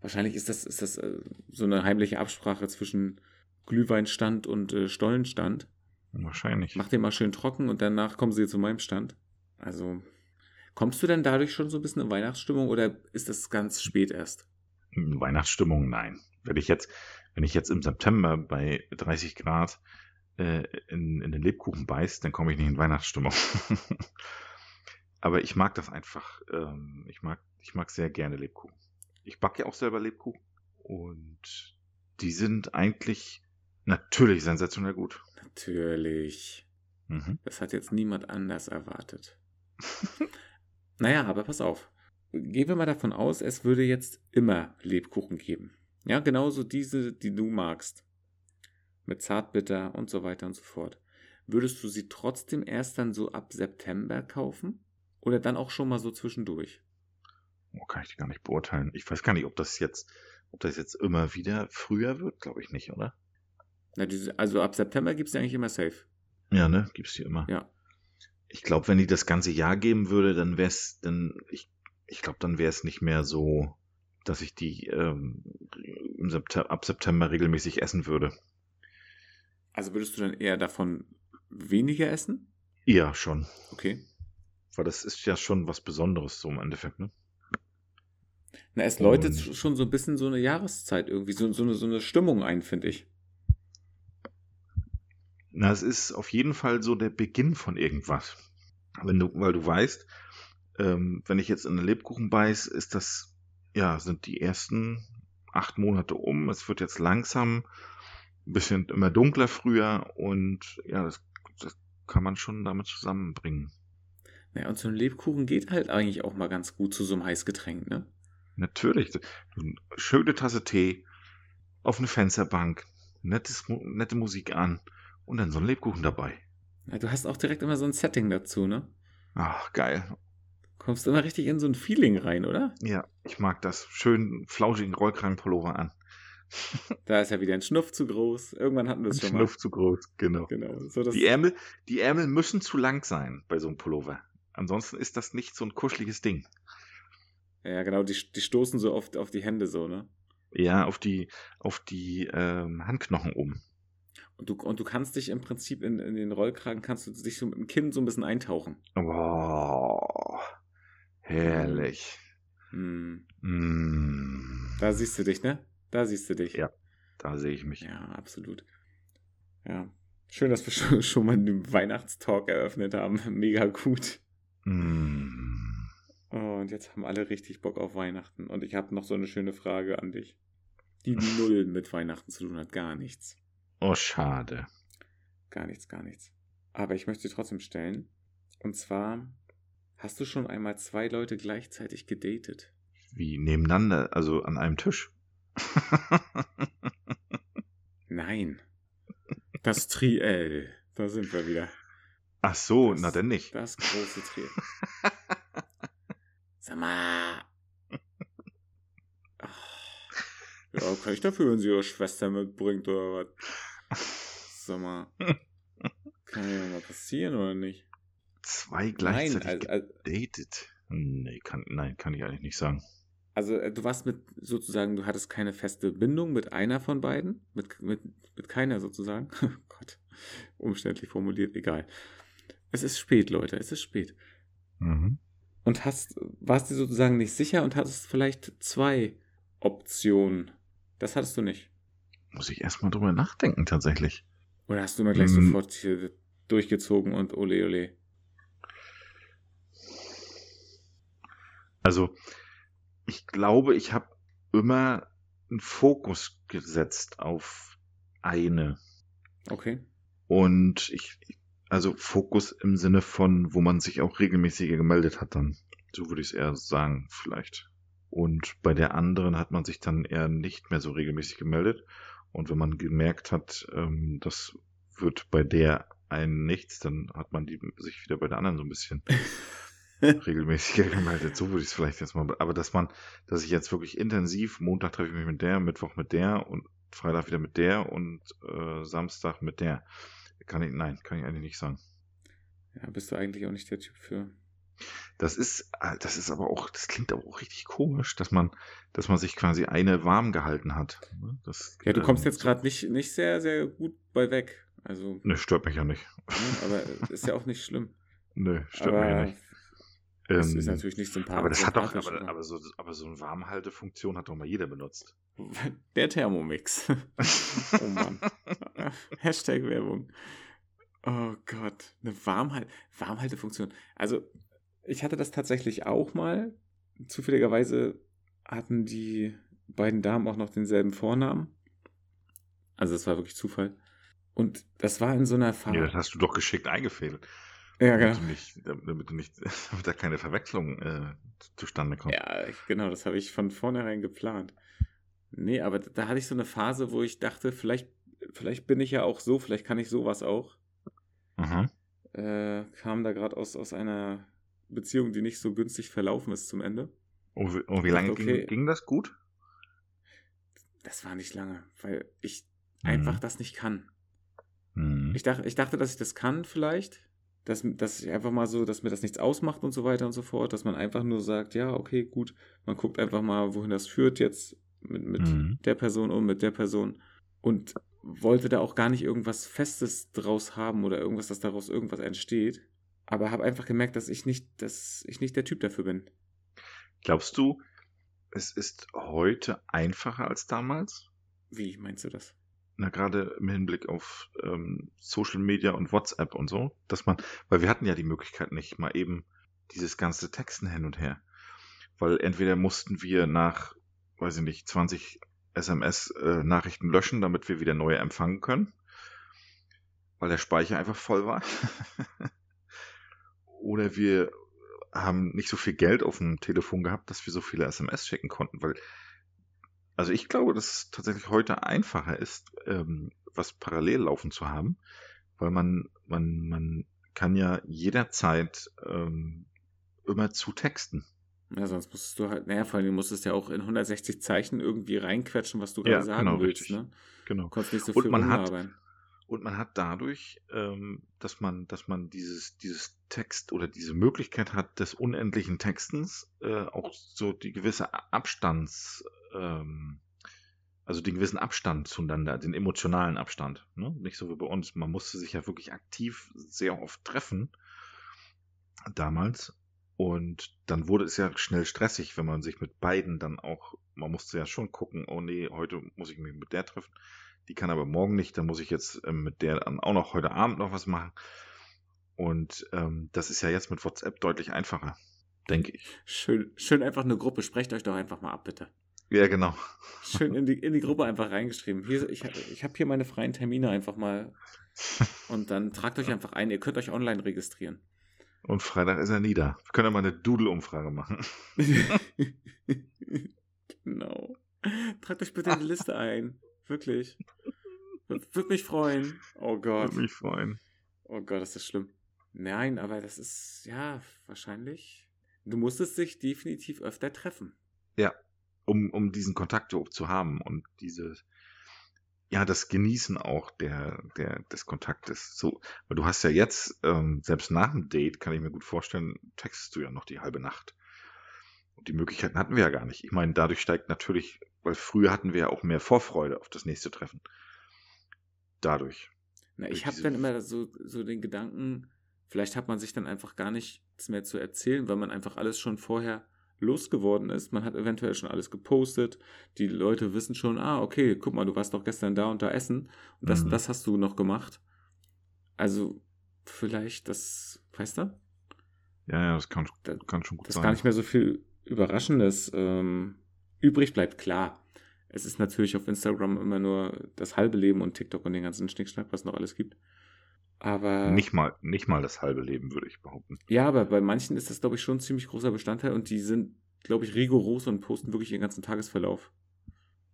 Speaker 2: Wahrscheinlich ist das, ist das äh, so eine heimliche Absprache zwischen Glühweinstand und äh, Stollenstand.
Speaker 1: Wahrscheinlich.
Speaker 2: Mach den mal schön trocken und danach kommen sie zu meinem Stand. Also, kommst du denn dadurch schon so ein bisschen in Weihnachtsstimmung oder ist das ganz spät erst?
Speaker 1: Weihnachtsstimmung, nein. Wenn ich jetzt, wenn ich jetzt im September bei 30 Grad äh, in, in den Lebkuchen beiß, dann komme ich nicht in Weihnachtsstimmung. [laughs] Aber ich mag das einfach. Ähm, ich mag, ich mag sehr gerne Lebkuchen. Ich backe ja auch selber Lebkuchen und die sind eigentlich natürlich sensationell gut.
Speaker 2: Natürlich.
Speaker 1: Mhm.
Speaker 2: Das hat jetzt niemand anders erwartet. [laughs] naja, aber pass auf. Gehen wir mal davon aus, es würde jetzt immer Lebkuchen geben. Ja, genauso diese, die du magst. Mit Zartbitter und so weiter und so fort. würdest du sie trotzdem erst dann so ab September kaufen? Oder dann auch schon mal so zwischendurch?
Speaker 1: Oh, kann ich gar nicht beurteilen. Ich weiß gar nicht, ob das jetzt, ob das jetzt immer wieder früher wird, glaube ich nicht, oder?
Speaker 2: Na, also ab September gibt es ja eigentlich immer safe.
Speaker 1: Ja, ne? Gibt's die immer.
Speaker 2: Ja.
Speaker 1: Ich glaube, wenn die das ganze Jahr geben würde, dann wäre es, dann, ich, ich glaube, dann wäre es nicht mehr so, dass ich die ähm, im September, ab September regelmäßig essen würde.
Speaker 2: Also würdest du dann eher davon weniger essen?
Speaker 1: Ja, schon.
Speaker 2: Okay.
Speaker 1: Weil das ist ja schon was Besonderes so im Endeffekt, ne?
Speaker 2: Na, es läutet
Speaker 1: Und-
Speaker 2: schon so ein bisschen so eine Jahreszeit irgendwie, so, so, eine, so eine Stimmung ein, finde ich.
Speaker 1: Na, es ist auf jeden Fall so der Beginn von irgendwas. Wenn du, weil du weißt, ähm, wenn ich jetzt in den Lebkuchen beiß, ist das, ja, sind die ersten acht Monate um. Es wird jetzt langsam ein bisschen immer dunkler früher und ja, das, das kann man schon damit zusammenbringen.
Speaker 2: Ja, und so ein Lebkuchen geht halt eigentlich auch mal ganz gut zu so einem Heißgetränk, ne?
Speaker 1: Natürlich. Eine schöne Tasse Tee auf eine Fensterbank, nettes, nette Musik an und dann so ein Lebkuchen dabei.
Speaker 2: Ja, du hast auch direkt immer so ein Setting dazu, ne?
Speaker 1: Ach, geil.
Speaker 2: Kommst immer richtig in so ein Feeling rein, oder?
Speaker 1: Ja, ich mag das. Schön flauschigen Rollkragenpullover an.
Speaker 2: Da ist ja wieder ein Schnuff zu groß. Irgendwann hatten wir es
Speaker 1: Ein
Speaker 2: schon
Speaker 1: Schnuff zu groß, genau.
Speaker 2: mal. Genau. So,
Speaker 1: Die Ärmel, die Ärmel müssen zu lang sein bei so einem Pullover. Ansonsten ist das nicht so ein kuscheliges Ding.
Speaker 2: ja, genau, die, die stoßen so oft auf die Hände so, ne?
Speaker 1: Ja, auf die, auf die ähm, Handknochen oben.
Speaker 2: Und du, und du kannst dich im Prinzip in, in den Rollkragen, kannst du dich so mit dem Kinn so ein bisschen eintauchen.
Speaker 1: Wow. Herrlich.
Speaker 2: Hm.
Speaker 1: Mm.
Speaker 2: Da siehst du dich, ne? Da siehst du dich.
Speaker 1: Ja. Da sehe ich mich.
Speaker 2: Ja, absolut. Ja. Schön, dass wir schon, [laughs] mal den Weihnachtstalk eröffnet haben. [laughs] Mega gut.
Speaker 1: Mm.
Speaker 2: Und jetzt haben alle richtig Bock auf Weihnachten. Und ich habe noch so eine schöne Frage an dich. Die [laughs] null mit Weihnachten zu tun hat. Gar nichts.
Speaker 1: Oh, schade.
Speaker 2: Gar nichts, gar nichts. Aber ich möchte sie trotzdem stellen. Und zwar, hast du schon einmal zwei Leute gleichzeitig gedatet?
Speaker 1: Wie nebeneinander, also an einem Tisch.
Speaker 2: Nein. Das Triell. Da sind wir wieder.
Speaker 1: Ach so,
Speaker 2: Das-
Speaker 1: na denn nicht.
Speaker 2: Das große Triell. [laughs] Sag mal. Ja, kann ich dafür, wenn sie ihre Schwester mitbringt oder was? Sag mal. Kann ja mal passieren oder nicht?
Speaker 1: Zwei
Speaker 2: Nein,
Speaker 1: gleichzeitig
Speaker 2: also, also,
Speaker 1: gedatet. Nee, kann, nein, kann ich eigentlich nicht sagen.
Speaker 2: Also äh, du warst mit sozusagen, du hattest keine feste Bindung mit einer von beiden? Mit, mit, mit keiner sozusagen? [laughs] Oh Gott, umständlich formuliert, egal. Es ist spät, Leute, es ist spät.
Speaker 1: Mhm.
Speaker 2: Und hast, warst dir sozusagen nicht sicher und hattest vielleicht zwei Optionen. Das hattest du nicht.
Speaker 1: Muss ich erstmal drüber nachdenken, tatsächlich.
Speaker 2: Oder hast du immer gleich
Speaker 1: Mm.
Speaker 2: sofort hier durchgezogen und ole ole?
Speaker 1: Also, ich glaube, ich habe immer einen Fokus gesetzt auf eine.
Speaker 2: Okay.
Speaker 1: Und ich, also Fokus im Sinne von, wo man sich auch regelmäßiger gemeldet hat dann. So würde ich es eher sagen, vielleicht. Und bei der anderen hat man sich dann eher nicht mehr so regelmäßig gemeldet. Und wenn man gemerkt hat, ähm, das wird bei der einen nichts, dann hat man die, sich wieder bei der anderen so ein bisschen [laughs] [laughs] regelmäßiger gemeldet. So würde ich es vielleicht jetzt mal. Aber dass man, dass ich jetzt wirklich intensiv, Montag treffe ich mich mit der, Mittwoch mit der und Freitag wieder mit der und äh, Samstag mit der. Kann ich, nein, kann ich eigentlich nicht sagen.
Speaker 2: Ja, bist du eigentlich auch nicht der Typ für.
Speaker 1: Das ist, äh, das ist aber auch, das klingt aber auch richtig komisch, dass man, dass man sich quasi eine warm gehalten hat. ne? Das,
Speaker 2: Ja, du kommst
Speaker 1: ähm,
Speaker 2: jetzt gerade nicht, nicht sehr, sehr gut bei weg. Also,
Speaker 1: Ne, stört mich ja nicht.
Speaker 2: ne, aber [laughs] ist ja auch nicht schlimm.
Speaker 1: Nö, stört mich ja
Speaker 2: aber
Speaker 1: nicht. Ähm,
Speaker 2: ist natürlich nicht sympathisch.
Speaker 1: aber das hat doch, aber, aber so, aber so eine Warmhaltefunktion hat doch mal jeder benutzt. [laughs]
Speaker 2: Der Thermomix. [laughs] oh Mann. Hashtag Werbung. Oh Gott. Eine Warmhal Warmhaltefunktion. Also, ich hatte das tatsächlich auch mal. Zufälligerweise hatten die beiden Damen auch noch denselben Vornamen. Also, das war wirklich Zufall. Und das war in so einer
Speaker 1: Ja,
Speaker 2: Phase.
Speaker 1: das hast du doch geschickt eingefädelt.
Speaker 2: Ja,
Speaker 1: damit,
Speaker 2: genau.
Speaker 1: du nicht, damit du nicht, [laughs] damit da keine Verwechslung äh, zustande kommt.
Speaker 2: Ja, genau, das habe ich von vornherein geplant. Nee, aber da hatte ich so eine Phase, wo ich dachte, vielleicht, vielleicht bin ich ja auch so, vielleicht kann ich sowas auch. mhm. äh, kam da gerade aus, aus einer Beziehung, die nicht so günstig verlaufen ist zum Ende.
Speaker 1: Und, wie, und wie lange okay, ging, ging, das gut?
Speaker 2: Das war nicht lange, weil ich mhm. einfach das nicht kann. Mhm. Ich, dachte, ich dachte, dass ich das kann vielleicht, dass, dass ich einfach mal so, dass mir das nichts ausmacht und so weiter und so fort, dass man einfach nur sagt, ja, okay, gut, man guckt einfach mal, wohin das führt jetzt mit, mit mhm. der Person und mit der Person und wollte da auch gar nicht irgendwas Festes draus haben oder irgendwas, dass daraus irgendwas entsteht, aber habe einfach gemerkt, dass ich nicht, dass ich nicht der Typ dafür bin.
Speaker 1: Glaubst du, es ist heute einfacher als damals?
Speaker 2: Wie meinst du das?
Speaker 1: Na gerade im Hinblick auf ähm, Social Media und WhatsApp und so, dass man, weil wir hatten ja die Möglichkeit nicht mal eben dieses ganze Texten hin und her. Weil entweder mussten wir nach, weiß ich nicht, 20 SMS-Nachrichten äh, löschen, damit wir wieder neue empfangen können, weil der Speicher einfach voll war. [laughs] Oder wir haben nicht so viel Geld auf dem Telefon gehabt, dass wir so viele SMS schicken konnten, weil also ich glaube, dass es tatsächlich heute einfacher ist, ähm, was parallel laufen zu haben, weil man, man, man kann ja jederzeit ähm, immer zu texten.
Speaker 2: Ja, sonst musstest du halt, naja, vor allem musstest du ja auch in 160 Zeichen irgendwie reinquetschen, was du gerade ja, sagen genau, willst. Richtig. Ne?
Speaker 1: Genau. Konntest nicht so und viel man hat, und man hat dadurch, ähm, dass man, dass man dieses, dieses Text oder diese Möglichkeit hat des unendlichen Textens, äh, auch so die gewisse Abstands, ähm, also den gewissen Abstand zueinander, den emotionalen Abstand. Ne? Nicht so wie bei uns. Man musste sich ja wirklich aktiv sehr oft treffen damals. Und dann wurde es ja schnell stressig, wenn man sich mit beiden dann auch, man musste ja schon gucken, oh nee, heute muss ich mich mit der treffen. Die kann aber morgen nicht, dann muss ich jetzt äh, mit der dann auch noch heute Abend noch was machen. Und ähm, das ist ja jetzt mit WhatsApp deutlich einfacher, denke ich.
Speaker 2: Schön, schön einfach eine Gruppe. Sprecht euch doch einfach mal ab, bitte.
Speaker 1: Ja, genau.
Speaker 2: Schön in die, in die Gruppe einfach reingeschrieben. Hier, ich ich habe hier meine freien Termine einfach mal. Und dann tragt euch einfach ein. Ihr könnt euch online registrieren.
Speaker 1: Und Freitag ist er nie da. Wir können ja mal eine Doodle-Umfrage machen. [laughs]
Speaker 2: genau. Tragt euch bitte in die Liste ein. Wirklich. Würde mich freuen. Oh Gott.
Speaker 1: Würde mich freuen.
Speaker 2: Oh Gott, das ist schlimm. Nein, aber das ist, ja, wahrscheinlich. Du musstest dich definitiv öfter treffen.
Speaker 1: Ja, um, um diesen Kontakt zu haben und diese, ja, das Genießen auch der, der, des Kontaktes. So, weil du hast ja jetzt, ähm, selbst nach dem Date, kann ich mir gut vorstellen, textest du ja noch die halbe Nacht. Und die Möglichkeiten hatten wir ja gar nicht. Ich meine, dadurch steigt natürlich, weil früher hatten wir ja auch mehr Vorfreude auf das nächste Treffen. Dadurch.
Speaker 2: Na, ich habe dann immer so, so den Gedanken, vielleicht hat man sich dann einfach gar nichts mehr zu erzählen, weil man einfach alles schon vorher losgeworden ist. Man hat eventuell schon alles gepostet. Die Leute wissen schon, ah, okay, guck mal, du warst doch gestern da und da essen. Und das, mhm. das hast du noch gemacht. Also, vielleicht das, weißt du?
Speaker 1: Ja, ja, das kann, kann schon
Speaker 2: gut das sein. Das gar nicht mehr so viel Überraschendes ähm, übrig bleibt. Klar, es ist natürlich auf Instagram immer nur das halbe Leben und TikTok und den ganzen Schnickschnack, was noch alles gibt. Aber.
Speaker 1: Nicht mal, nicht mal das halbe Leben, würde ich behaupten.
Speaker 2: Ja, aber bei manchen ist das, glaube ich, schon ein ziemlich großer Bestandteil und die sind, glaube ich, rigoros und posten wirklich ihren ganzen Tagesverlauf.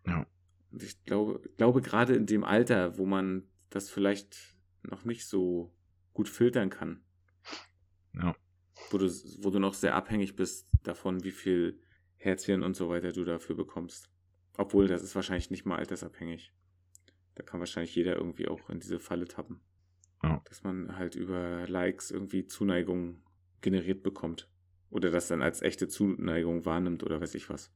Speaker 1: Ja.
Speaker 2: Und ich glaube, glaube gerade in dem Alter, wo man das vielleicht noch nicht so gut filtern kann.
Speaker 1: Ja.
Speaker 2: Wo du, wo du noch sehr abhängig bist davon, wie viel Herzchen und so weiter du dafür bekommst. Obwohl, das ist wahrscheinlich nicht mal altersabhängig. Da kann wahrscheinlich jeder irgendwie auch in diese Falle tappen. Dass man halt über Likes irgendwie Zuneigung generiert bekommt. Oder das dann als echte Zuneigung wahrnimmt oder weiß ich was.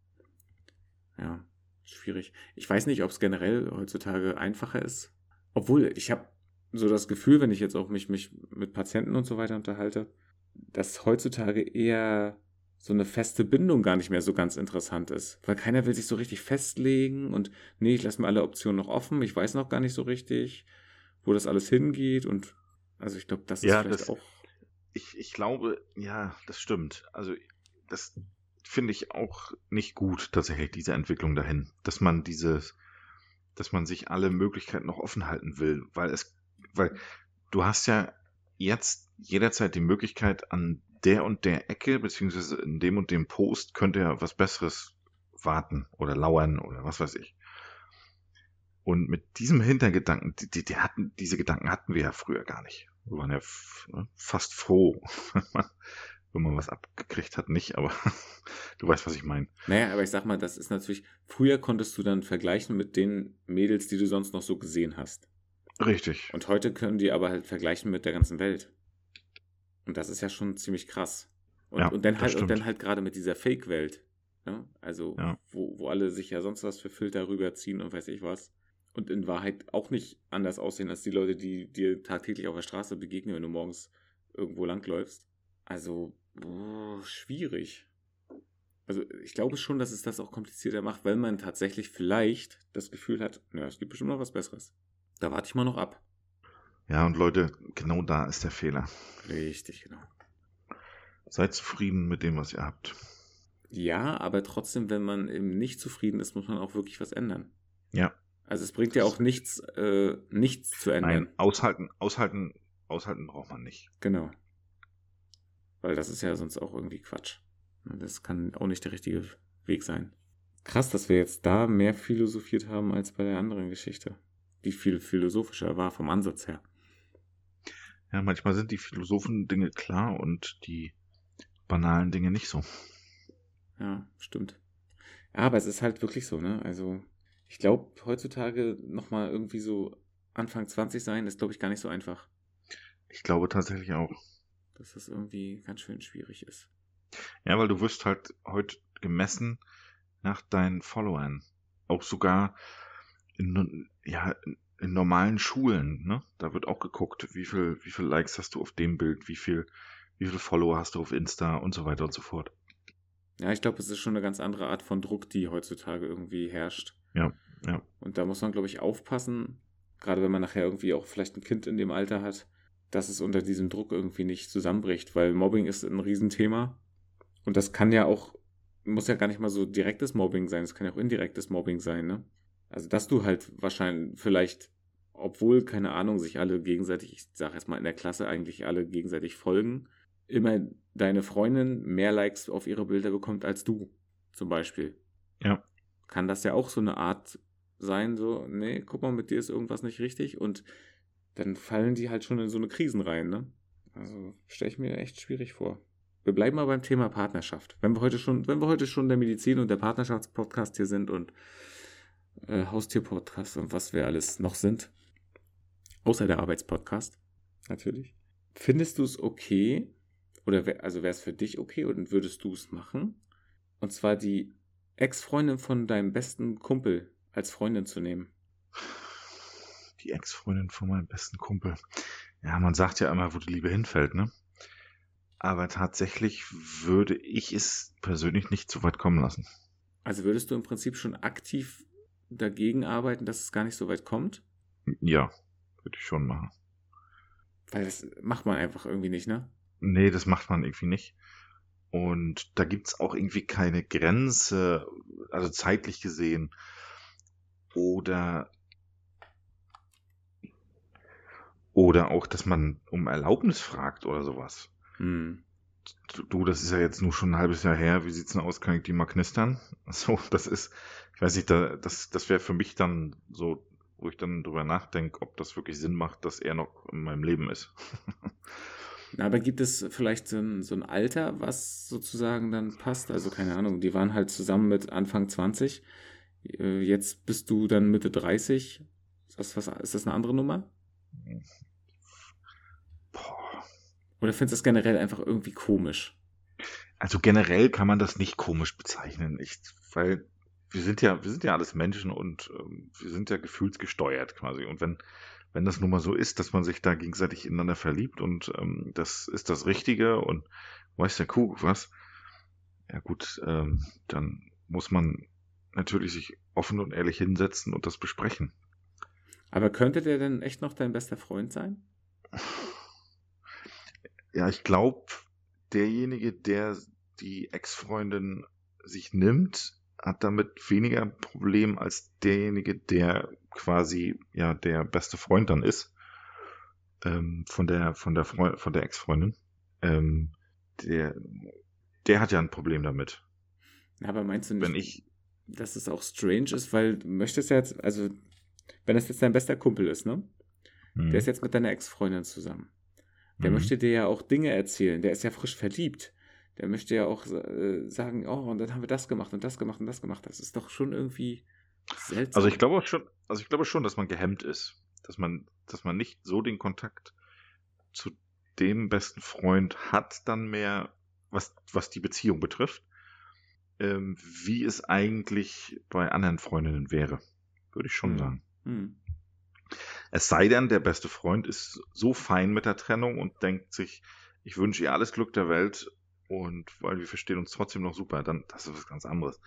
Speaker 2: Ja, schwierig. Ich weiß nicht, ob es generell heutzutage einfacher ist. Obwohl, ich habe so das Gefühl, wenn ich jetzt auch mich, mich mit Patienten und so weiter unterhalte, dass heutzutage eher so eine feste Bindung gar nicht mehr so ganz interessant ist. Weil keiner will sich so richtig festlegen und nee, ich lasse mir alle Optionen noch offen, ich weiß noch gar nicht so richtig wo das alles hingeht und also ich glaube, das ist ja, vielleicht das, auch.
Speaker 1: Ich, ich glaube, ja, das stimmt. Also das finde ich auch nicht gut, tatsächlich, diese Entwicklung dahin. Dass man dieses, dass man sich alle Möglichkeiten noch offen halten will, weil es, weil du hast ja jetzt jederzeit die Möglichkeit an der und der Ecke, beziehungsweise in dem und dem Post könnte ja was Besseres warten oder lauern oder was weiß ich. Und mit diesem Hintergedanken, die, die, die hatten, diese Gedanken hatten wir ja früher gar nicht. Wir waren ja ne, fast froh, [laughs] wenn man was abgekriegt hat, nicht, aber [laughs] du weißt, was ich meine.
Speaker 2: Naja, aber ich sag mal, das ist natürlich, früher konntest du dann vergleichen mit den Mädels, die du sonst noch so gesehen hast.
Speaker 1: Richtig.
Speaker 2: Und heute können die aber halt vergleichen mit der ganzen Welt. Und das ist ja schon ziemlich krass. Und, ja, und dann halt, und dann halt gerade mit dieser Fake-Welt. Ne? Also, ja. wo, wo alle sich ja sonst was für Filter rüberziehen und weiß ich was. Und in Wahrheit auch nicht anders aussehen als die Leute, die dir tagtäglich auf der Straße begegnen, wenn du morgens irgendwo langläufst. Also, boah, schwierig. Also, ich glaube schon, dass es das auch komplizierter macht, weil man tatsächlich vielleicht das Gefühl hat, naja, es gibt bestimmt noch was Besseres. Da warte ich mal noch ab.
Speaker 1: Ja, und Leute, genau da ist der Fehler.
Speaker 2: Richtig, genau.
Speaker 1: Seid zufrieden mit dem, was ihr habt.
Speaker 2: Ja, aber trotzdem, wenn man eben nicht zufrieden ist, muss man auch wirklich was ändern.
Speaker 1: Ja.
Speaker 2: Also es bringt ja auch nichts, äh, nichts zu ändern. Nein,
Speaker 1: aushalten, aushalten, aushalten braucht man nicht.
Speaker 2: Genau. Weil das ist ja sonst auch irgendwie Quatsch. Das kann auch nicht der richtige Weg sein. Krass, dass wir jetzt da mehr philosophiert haben als bei der anderen Geschichte, die viel philosophischer war vom Ansatz her.
Speaker 1: Ja, manchmal sind die Philosophen Dinge klar und die banalen Dinge nicht so.
Speaker 2: Ja, stimmt. Ja, aber es ist halt wirklich so, ne? Also, ich glaube, heutzutage nochmal irgendwie so Anfang 20 sein, ist, glaube ich, gar nicht so einfach.
Speaker 1: Ich glaube tatsächlich auch.
Speaker 2: Dass das irgendwie ganz schön schwierig ist.
Speaker 1: Ja, weil du wirst halt heute gemessen nach deinen Followern. Auch sogar in, ja, in normalen Schulen, ne? Da wird auch geguckt, wie viel, wie viel Likes hast du auf dem Bild, wie viel, wie viele Follower hast du auf Insta und so weiter und so fort.
Speaker 2: Ja, ich glaube, es ist schon eine ganz andere Art von Druck, die heutzutage irgendwie herrscht.
Speaker 1: Ja, ja.
Speaker 2: Und da muss man, glaube ich, aufpassen, gerade wenn man nachher irgendwie auch vielleicht ein Kind in dem Alter hat, dass es unter diesem Druck irgendwie nicht zusammenbricht, weil Mobbing ist ein Riesenthema. Und das kann ja auch, muss ja gar nicht mal so direktes Mobbing sein, es kann ja auch indirektes Mobbing sein, ne? Also, dass du halt wahrscheinlich vielleicht, obwohl, keine Ahnung, sich alle gegenseitig, ich sage jetzt mal in der Klasse eigentlich alle gegenseitig folgen, immer deine Freundin mehr Likes auf ihre Bilder bekommt als du, zum Beispiel.
Speaker 1: Ja.
Speaker 2: Kann das ja auch so eine Art sein, so, nee, guck mal, mit dir ist irgendwas nicht richtig und dann fallen die halt schon in so eine Krisen rein, ne? Also stelle ich mir echt schwierig vor. Wir bleiben mal beim Thema Partnerschaft. Wenn wir heute schon, wenn wir heute schon der Medizin und der Partnerschaftspodcast hier sind und äh, Haustierpodcast und was wir alles noch sind, außer der Arbeitspodcast, natürlich. Findest du es okay, oder wär, also wäre es für dich okay und würdest du es machen? Und zwar die Ex-Freundin von deinem besten Kumpel als Freundin zu nehmen.
Speaker 1: Die Ex-Freundin von meinem besten Kumpel. Ja, man sagt ja immer, wo die Liebe hinfällt, ne? Aber tatsächlich würde ich es persönlich nicht so weit kommen lassen.
Speaker 2: Also würdest du im Prinzip schon aktiv dagegen arbeiten, dass es gar nicht so weit kommt?
Speaker 1: Ja, würde ich schon machen.
Speaker 2: Weil das macht man einfach irgendwie nicht, ne?
Speaker 1: Nee, das macht man irgendwie nicht. Und da gibt's auch irgendwie keine Grenze, also zeitlich gesehen. Oder oder auch, dass man um Erlaubnis fragt oder sowas.
Speaker 2: Hm.
Speaker 1: Du, das ist ja jetzt nur schon ein halbes Jahr her. Wie sieht's denn aus? Kann ich die mal knistern? [laughs] So, das ist, ich weiß nicht, da, das, das wäre für mich dann so, wo ich dann drüber nachdenke, ob das wirklich Sinn macht, dass er noch in meinem Leben ist. [laughs]
Speaker 2: Aber gibt es vielleicht so ein, so ein Alter, was sozusagen dann passt? Also keine Ahnung, die waren halt zusammen mit Anfang 20. Äh, jetzt bist du dann Mitte 30. Ist das, was, ist das eine andere Nummer? Boah. Oder findest du das generell einfach irgendwie komisch?
Speaker 1: Also generell kann man das nicht komisch bezeichnen. Ich, weil wir sind ja, wir sind ja alles Menschen und ähm, wir sind ja gefühlsgesteuert quasi. Und wenn, wenn das nun mal so ist, dass man sich da gegenseitig ineinander verliebt und ähm, das ist das Richtige und weiß der Kuh was, ja gut, ähm, dann muss man natürlich sich offen und ehrlich hinsetzen und das besprechen.
Speaker 2: Aber könnte der denn echt noch dein bester Freund sein?
Speaker 1: Ja, ich glaube, derjenige, der die Ex-Freundin sich nimmt, hat damit weniger Problem als derjenige, der quasi ja der beste Freund dann ist ähm, von der von der Freund, von der Ex-Freundin. Ähm, der der hat ja ein Problem damit.
Speaker 2: Aber meinst du nicht,
Speaker 1: wenn ich,
Speaker 2: dass es auch strange ist, weil du möchtest ja jetzt, also wenn das jetzt dein bester Kumpel ist, ne? Hm. Der ist jetzt mit deiner Ex-Freundin zusammen. Der mhm. möchte dir ja auch Dinge erzählen. Der ist ja frisch verliebt. Der möchte ja auch äh, sagen, oh, und dann haben wir das gemacht und das gemacht und das gemacht. Das ist doch schon irgendwie seltsam.
Speaker 1: Also ich glaube schon, also ich glaube schon, dass man gehemmt ist. Dass man, dass man nicht so den Kontakt zu dem besten Freund hat, dann mehr, was, was die Beziehung betrifft, ähm, wie es eigentlich bei anderen Freundinnen wäre. Würde ich schon hm. sagen. Hm. Es sei denn, der beste Freund ist so fein mit der Trennung und denkt sich, ich wünsche ihr alles Glück der Welt und weil wir verstehen uns trotzdem noch super, dann das ist was ganz anderes.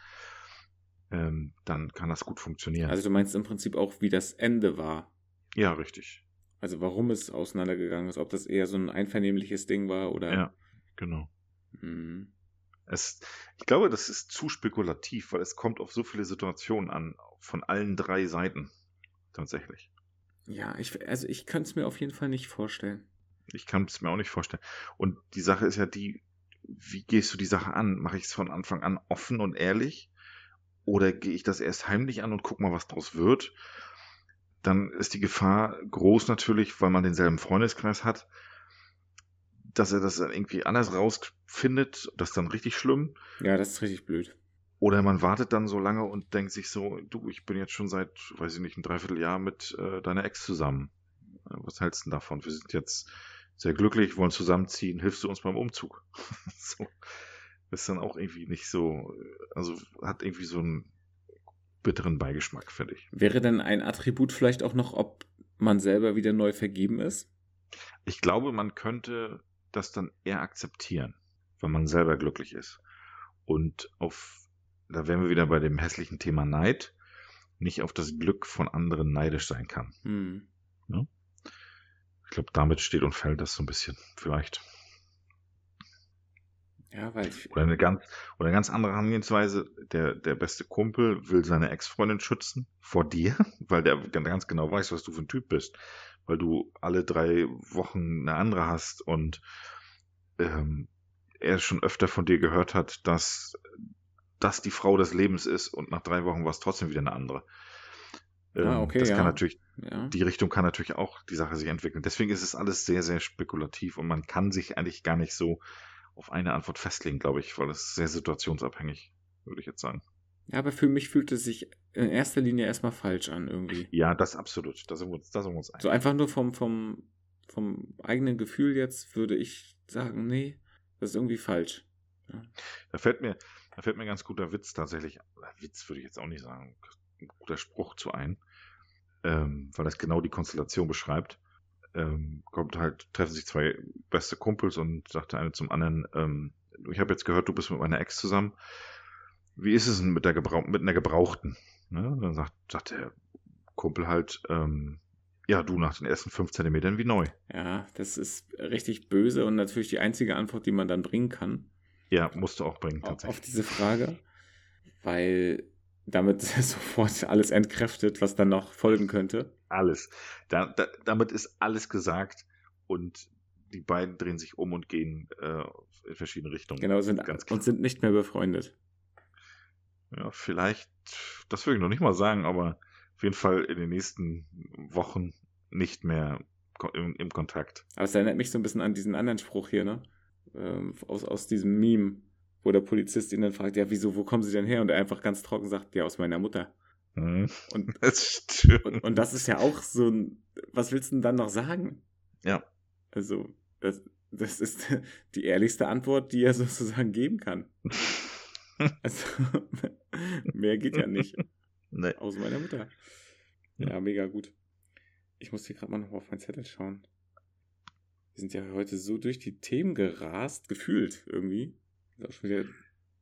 Speaker 1: Ähm, dann kann das gut funktionieren.
Speaker 2: Also du meinst im Prinzip auch, wie das Ende war.
Speaker 1: Ja, richtig.
Speaker 2: Also warum es auseinandergegangen ist, ob das eher so ein einvernehmliches Ding war oder.
Speaker 1: Ja, genau. Mhm. Es, ich glaube, das ist zu spekulativ, weil es kommt auf so viele Situationen an, von allen drei Seiten. Tatsächlich.
Speaker 2: Ja, ich, also ich kann es mir auf jeden Fall nicht vorstellen.
Speaker 1: Ich kann es mir auch nicht vorstellen. Und die Sache ist ja die, wie gehst du die Sache an? Mache ich es von Anfang an offen und ehrlich? Oder gehe ich das erst heimlich an und guck mal, was draus wird? Dann ist die Gefahr groß natürlich, weil man denselben Freundeskreis hat, dass er das dann irgendwie anders rausfindet. Das ist dann richtig schlimm.
Speaker 2: Ja, das ist richtig blöd.
Speaker 1: Oder man wartet dann so lange und denkt sich so, du, ich bin jetzt schon seit, weiß ich nicht, ein Dreivierteljahr mit äh, deiner Ex zusammen. Was hältst du denn davon? Wir sind jetzt sehr glücklich, wollen zusammenziehen, hilfst du uns beim Umzug? [laughs] so. ist dann auch irgendwie nicht so, also hat irgendwie so einen bitteren Beigeschmack, finde ich.
Speaker 2: Wäre denn ein Attribut vielleicht auch noch, ob man selber wieder neu vergeben ist?
Speaker 1: Ich glaube, man könnte das dann eher akzeptieren, wenn man selber glücklich ist. Und auf da wären wir wieder bei dem hässlichen Thema Neid, nicht auf das Glück von anderen neidisch sein kann. Hm. Ja? Ich glaube, damit steht und fällt das so ein bisschen, vielleicht.
Speaker 2: Ja, weil ich...
Speaker 1: Oder eine ganz, oder eine ganz andere Herangehensweise. Der, der beste Kumpel will seine Ex-Freundin schützen vor dir, [laughs] weil der ganz genau weiß, was du für ein Typ bist. Weil du alle drei Wochen eine andere hast und ähm, er schon öfter von dir gehört hat, dass das die Frau des Lebens ist und nach drei Wochen war es trotzdem wieder eine andere.
Speaker 2: Ah, ähm, ah, okay,
Speaker 1: das
Speaker 2: ja.
Speaker 1: kann natürlich, ja. die Richtung kann natürlich auch die Sache sich entwickeln. Deswegen ist es alles sehr, sehr spekulativ und man kann sich eigentlich gar nicht so auf eine Antwort festlegen, glaube ich, weil es sehr situationsabhängig, würde ich jetzt sagen.
Speaker 2: Ja, aber für mich fühlt es sich in erster Linie erstmal falsch an, irgendwie.
Speaker 1: Ja, das absolut. Da sind wir uns, da sind wir uns
Speaker 2: einig. So einfach nur vom, vom, vom eigenen Gefühl jetzt würde ich sagen, nee, das ist irgendwie falsch.
Speaker 1: Ja. Da fällt mir, da fällt mir ganz guter Witz tatsächlich, Witz würde ich jetzt auch nicht sagen, ein guter Spruch zu ein, ähm, weil das genau die Konstellation beschreibt. Ähm, kommt halt, treffen sich zwei beste Kumpels und sagt der eine zum anderen, ähm, ich habe jetzt gehört, du bist mit meiner Ex zusammen. Wie ist es denn mit, der Gebrauch mit einer Gebrauchten? Ne? Dann sagt, sagt der Kumpel halt, ähm, ja, du nach den ersten fünf Zentimetern wie neu.
Speaker 2: Ja, das ist richtig böse und natürlich die einzige Antwort, die man dann bringen kann.
Speaker 1: Ja, musst du auch bringen,
Speaker 2: tatsächlich. Auf diese Frage, weil damit [laughs] sofort alles entkräftet, was dann noch folgen könnte.
Speaker 1: Alles. Da, da, damit ist alles gesagt und die beiden drehen sich um und gehen äh, in verschiedene Richtungen.
Speaker 2: Genau, sind, Ganz und sind nicht mehr befreundet.
Speaker 1: Ja, vielleicht, das würde ich noch nicht mal sagen, aber auf jeden Fall in den nächsten Wochen nicht mehr im, im Kontakt.
Speaker 2: Aber es erinnert mich so ein bisschen an diesen anderen Spruch hier, ne? ähm, aus, aus diesem Meme, wo der Polizist ihn dann fragt, ja, wieso, wo kommen Sie denn her? Und er einfach ganz trocken sagt, ja, aus meiner Mutter.
Speaker 1: Mhm.
Speaker 2: Und, [laughs] das und, und, das ist ja auch so ein, was willst du denn dann noch sagen?
Speaker 1: Ja.
Speaker 2: Also, das, das ist [laughs] die ehrlichste Antwort, die er [laughs] sozusagen geben kann. also, mehr geht ja nicht.
Speaker 1: Nee.
Speaker 2: Aus meiner Mutter. Ja, mega gut. Ich muss hier gerade mal noch auf meinen Zettel schauen. Wir sind ja heute so durch die Themen gerast, gefühlt irgendwie. Wieder,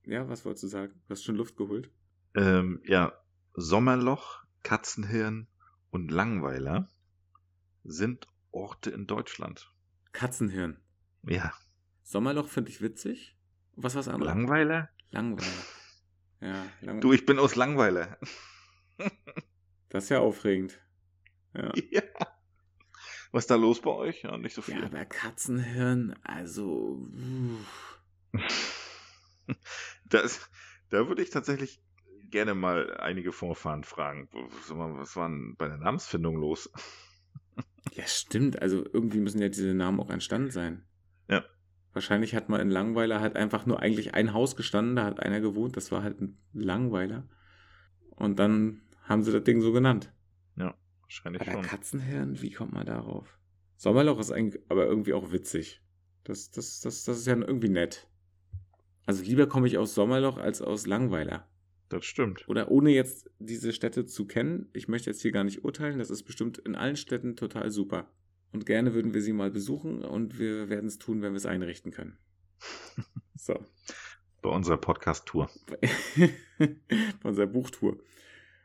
Speaker 2: ja, was wolltest du sagen? Du hast schon Luft geholt.
Speaker 1: Ähm, ja, Sommerloch, Katzenhirn und Langweiler sind Orte in Deutschland.
Speaker 2: Katzenhirn.
Speaker 1: Ja.
Speaker 2: Sommerloch finde ich witzig. Was war's anderes?
Speaker 1: Langweiler?
Speaker 2: Langweiler. Ja,
Speaker 1: Langweiler. Du, ich bin aus Langweiler.
Speaker 2: das ist ja aufregend. Ja. [laughs] ja.
Speaker 1: Was ist da los bei euch? Ja, nicht so viel.
Speaker 2: Ja, aber Katzenhirn, also. [laughs] [laughs]
Speaker 1: das, da würde ich tatsächlich gerne mal einige Vorfahren fragen. Was war denn bei der Namensfindung los? [laughs]
Speaker 2: Ja, stimmt. Also irgendwie müssen ja diese Namen auch entstanden sein.
Speaker 1: Ja.
Speaker 2: Wahrscheinlich hat man in Langweiler halt einfach nur eigentlich ein Haus gestanden, da hat einer gewohnt, das war halt ein Langweiler. Und dann haben sie das Ding so genannt.
Speaker 1: Ja, wahrscheinlich
Speaker 2: Aber
Speaker 1: schon.
Speaker 2: Katzenhirn, wie kommt man darauf? Sommerloch ist eigentlich aber irgendwie auch witzig. Das, das, das, das ist ja irgendwie nett. Also lieber komme ich aus Sommerloch als aus Langweiler.
Speaker 1: Das stimmt.
Speaker 2: Oder ohne jetzt diese Städte zu kennen, ich möchte jetzt hier gar nicht urteilen, das ist bestimmt in allen Städten total super. Und gerne würden wir sie mal besuchen und wir werden es tun, wenn wir es einrichten können. [laughs] So.
Speaker 1: Bei unserer Podcast-Tour. [laughs]
Speaker 2: Bei unserer Buchtour,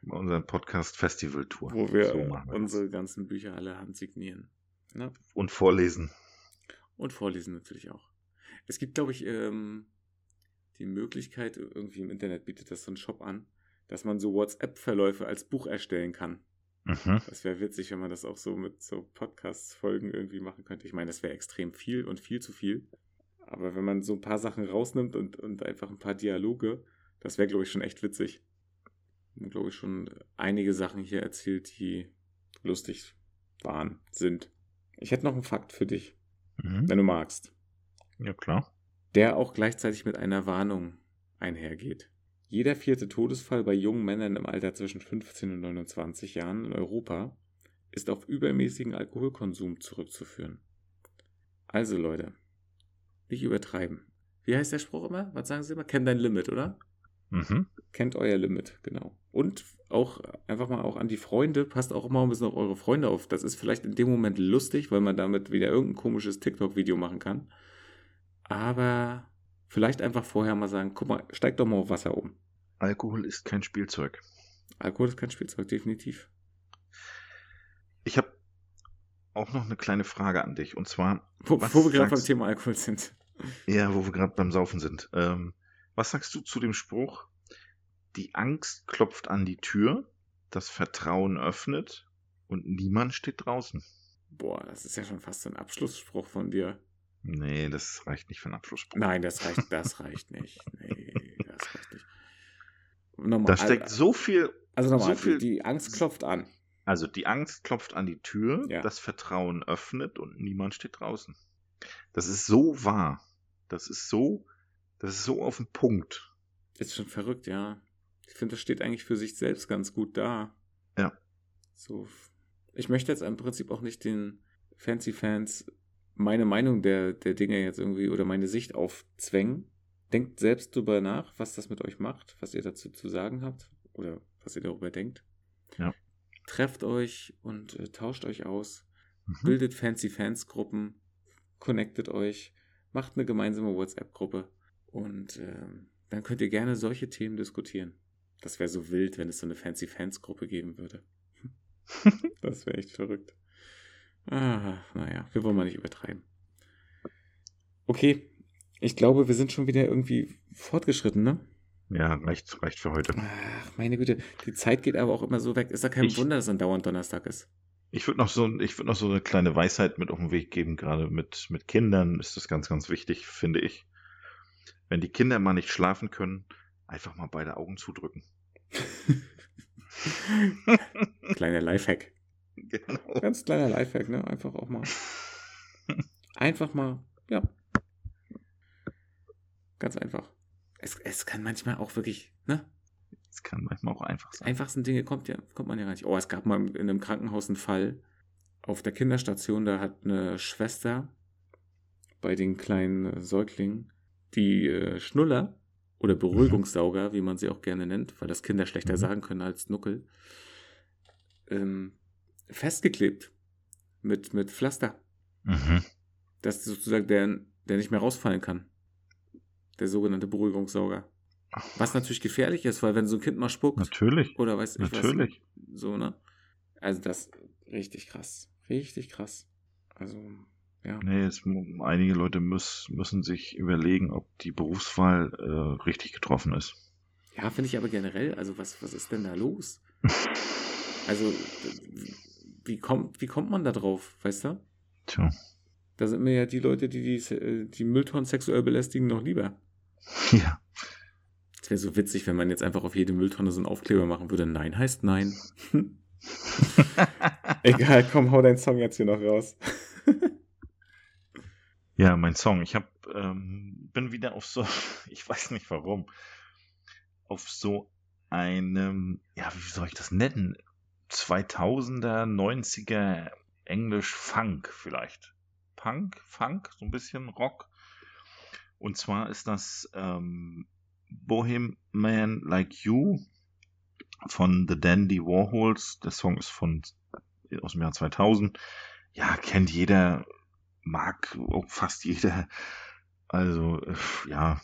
Speaker 1: Bei unserer Podcast-Festival-Tour.
Speaker 2: wo wir
Speaker 1: So wir das.
Speaker 2: unsere ganzen Bücher alle handsignieren. Ne?
Speaker 1: Und vorlesen.
Speaker 2: Und vorlesen natürlich auch. Es gibt, glaube ich, ähm, die Möglichkeit, irgendwie im Internet bietet das so ein Shop an, dass man so WhatsApp-Verläufe als Buch erstellen kann.
Speaker 1: Mhm.
Speaker 2: Das wäre witzig, wenn man das auch so mit so Podcast-Folgen irgendwie machen könnte. Ich meine, das wäre extrem viel und viel zu viel. Aber wenn man so ein paar Sachen rausnimmt und, und einfach ein paar Dialoge, das wäre, glaube ich, schon echt witzig. Und glaube ich schon einige Sachen hier erzählt, die lustig waren, sind. Ich hätte noch einen Fakt für dich,
Speaker 1: Mhm.
Speaker 2: wenn du magst.
Speaker 1: Ja, klar.
Speaker 2: Der auch gleichzeitig mit einer Warnung einhergeht. Jeder vierte Todesfall bei jungen Männern im Alter zwischen 15 und 29 Jahren in Europa ist auf übermäßigen Alkoholkonsum zurückzuführen. Also Leute, nicht übertreiben. Wie heißt der Spruch immer? Was sagen Sie immer? Kennt dein Limit, oder?
Speaker 1: Mhm.
Speaker 2: Kennt euer Limit, genau. Und auch einfach mal auch an die Freunde, passt auch immer ein bisschen auf eure Freunde auf. Das ist vielleicht in dem Moment lustig, weil man damit wieder irgendein komisches TikTok-Video machen kann. Aber vielleicht einfach vorher mal sagen, guck mal, steig doch mal auf Wasser um.
Speaker 1: Alkohol ist kein Spielzeug.
Speaker 2: Alkohol ist kein Spielzeug, definitiv.
Speaker 1: Ich habe auch noch eine kleine Frage an dich. Und zwar,
Speaker 2: Wo, wo wir gerade beim Thema Alkohol sind.
Speaker 1: ja, wo wir gerade beim Saufen sind. Ähm, was sagst du zu dem Spruch, die Angst klopft an die Tür, das Vertrauen öffnet und niemand steht draußen?
Speaker 2: Boah, das ist ja schon fast ein Abschlussspruch von dir.
Speaker 1: Nee, das reicht nicht für einen Abschlussspruch.
Speaker 2: Nein, das reicht, das reicht nicht. Nee, das reicht nicht. Nochmal,
Speaker 1: Da steckt so viel,
Speaker 2: also nochmal,
Speaker 1: so viel-
Speaker 2: die, Angst klopft an.
Speaker 1: also die Angst klopft an die Tür,
Speaker 2: Ja.
Speaker 1: das Vertrauen öffnet und niemand steht draußen. Das ist so wahr. Das ist so, das ist so auf den Punkt.
Speaker 2: Ist schon verrückt, ja. Ich finde, das steht eigentlich für sich selbst ganz gut da.
Speaker 1: Ja.
Speaker 2: So. Ich möchte jetzt im Prinzip auch nicht den Fancy-Fans meine Meinung der, der Dinge jetzt irgendwie oder meine Sicht aufzwängen. Denkt selbst drüber nach, was das mit euch macht, was ihr dazu zu sagen habt oder was ihr darüber denkt.
Speaker 1: Ja.
Speaker 2: Trefft euch und äh, tauscht euch aus.
Speaker 1: Mhm.
Speaker 2: Bildet Fancy-Fans-Gruppen. Connectet euch. Macht eine gemeinsame WhatsApp-Gruppe. Und ähm, dann könnt ihr gerne solche Themen diskutieren. Das wäre so wild, wenn es so eine Fancy-Fans-Gruppe geben würde. [laughs] das wäre echt verrückt. Ah, naja, wir wollen mal nicht übertreiben. Okay, ich glaube, wir sind schon wieder irgendwie fortgeschritten, ne?
Speaker 1: Ja, reicht, reicht für heute.
Speaker 2: Ach, meine Güte, die Zeit geht aber auch immer so weg. Ist ja kein
Speaker 1: Ich-
Speaker 2: Wunder, dass es dauernd Donnerstag ist.
Speaker 1: Ich würde noch so, ich würde noch so eine kleine Weisheit mit auf den Weg geben. Gerade mit, mit Kindern ist das ganz, ganz wichtig, finde ich. Wenn die Kinder mal nicht schlafen können, einfach mal beide Augen zudrücken. [laughs]
Speaker 2: Kleiner Lifehack. [laughs]
Speaker 1: Genau.
Speaker 2: Ganz kleiner Lifehack, ne? Einfach auch mal. [laughs] Einfach mal, ja. Ganz einfach. Es, es kann manchmal auch wirklich, ne?
Speaker 1: Das kann manchmal auch einfach sein.
Speaker 2: einfachsten Dinge kommt, ja, kommt man ja gar nicht. Oh, es gab mal in einem Krankenhaus einen Fall auf der Kinderstation, da hat eine Schwester bei den kleinen Säuglingen die äh, Schnuller oder Beruhigungssauger, wie man sie auch gerne nennt, weil das Kinder schlechter
Speaker 1: Mhm.
Speaker 2: sagen können als Nuckel, ähm, festgeklebt mit, mit Pflaster,
Speaker 1: Mhm.
Speaker 2: dass sozusagen der, der nicht mehr rausfallen kann. Der sogenannte Beruhigungssauger. Was natürlich gefährlich ist, weil wenn so ein Kind mal spuckt,
Speaker 1: Natürlich.
Speaker 2: oder weiß ich
Speaker 1: Natürlich.
Speaker 2: was. So, ne? Also das richtig krass. Richtig krass. Also, ja.
Speaker 1: Nee, es, einige Leute müß, müssen sich überlegen, ob die Berufswahl äh, richtig getroffen ist.
Speaker 2: Ja, finde ich aber generell, also was, was ist denn da los? [laughs] Also, wie kommt, wie kommt man da drauf, weißt du?
Speaker 1: Tja.
Speaker 2: Da sind mir ja die Leute, die die, äh, die Mülltonnen sexuell belästigen, noch lieber. [laughs]
Speaker 1: Ja.
Speaker 2: Es wäre so witzig, wenn man jetzt einfach auf jede Mülltonne so einen Aufkleber machen würde. Nein heißt nein. [laughs] Egal, komm, hau deinen Song jetzt hier noch raus. [laughs]
Speaker 1: ja, mein Song. Ich hab, ähm, bin wieder auf so, ich weiß nicht warum, auf so einem, ja, wie soll ich das nennen? 2000er, 90er Englisch Funk vielleicht. Punk, Funk, so ein bisschen Rock. Und zwar ist das ähm, Bohemian Like You von The Dandy Warhols. Der Song ist von aus dem Jahr 2000. Ja, kennt jeder, mag fast jeder. Also, äh, ja,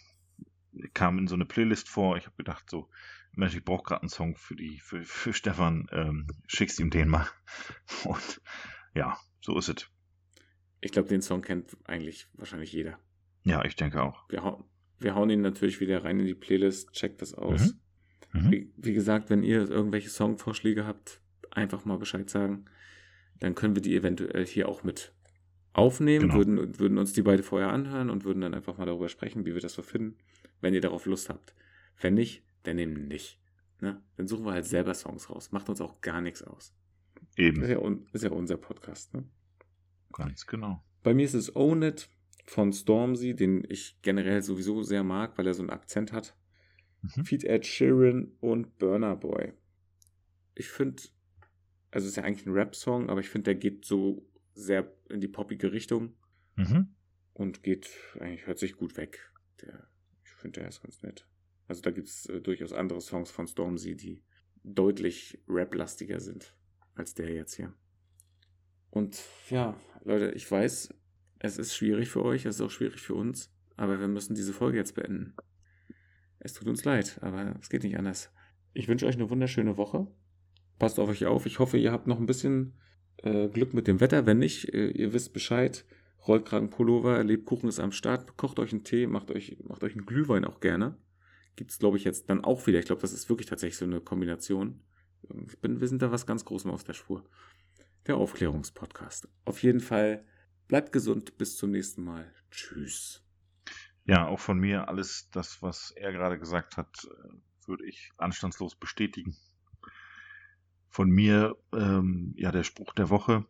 Speaker 1: kam in so eine Playlist vor. Ich habe gedacht, so, Mensch, ich brauche gerade einen Song für die, für, für Stefan, ähm, schickst ihm den mal. [laughs] Und ja, so ist es.
Speaker 2: Ich glaube, den Song kennt eigentlich wahrscheinlich jeder.
Speaker 1: Ja, ich denke auch.
Speaker 2: Wir, hau wir hauen ihn natürlich wieder rein in die Playlist, checkt das aus. Mhm. Mhm. Wie, wie, gesagt, wenn ihr irgendwelche Songvorschläge habt, einfach mal Bescheid sagen. Dann können wir die eventuell hier auch mit aufnehmen, genau. würden, würden uns die beide vorher anhören und würden dann einfach mal darüber sprechen, wie wir das so finden, wenn ihr darauf Lust habt. Wenn nicht, dann eben nicht. Ne? Dann suchen wir halt selber Songs raus. Macht uns auch gar nichts aus.
Speaker 1: Eben.
Speaker 2: Ist ja, ist ja unser Podcast. Ne?
Speaker 1: Ganz genau.
Speaker 2: Bei mir ist es Own It von Stormzy, den ich generell sowieso sehr mag, weil er so einen Akzent hat. Mhm. Feed Ed Sheeran und Burner Boy. Ich finde, also es ist ja eigentlich ein Rap-Song, aber ich finde, der geht so sehr in die poppige Richtung mhm. und geht, eigentlich hört sich gut weg. Der, ich finde, der ist ganz nett. Also da gibt es äh, durchaus andere Songs von Stormzy, die deutlich rap-lastiger sind als der jetzt hier. Und ja, Leute, ich weiß, es ist schwierig für euch, es ist auch schwierig für uns, aber wir müssen diese Folge jetzt beenden. Es tut uns leid, aber es geht nicht anders. Ich wünsche euch eine wunderschöne Woche. Passt auf euch auf. Ich hoffe, ihr habt noch ein bisschen äh, Glück mit dem Wetter. Wenn nicht, äh, ihr wisst Bescheid. Rollkragenpullover, Lebkuchen ist am Start. Kocht euch einen Tee, macht euch, macht euch einen Glühwein auch gerne gibt es, glaube ich, jetzt dann auch wieder. Ich glaube, das ist wirklich tatsächlich so eine Kombination. Bin, wir sind da was ganz Großem auf der Spur. Der Aufklärungspodcast. Auf jeden Fall bleibt gesund. Bis zum nächsten Mal. Tschüss.
Speaker 1: Ja, auch von mir alles das, was er gerade gesagt hat, äh, würde ich anstandslos bestätigen. Von mir, ähm, ja, der Spruch der Woche,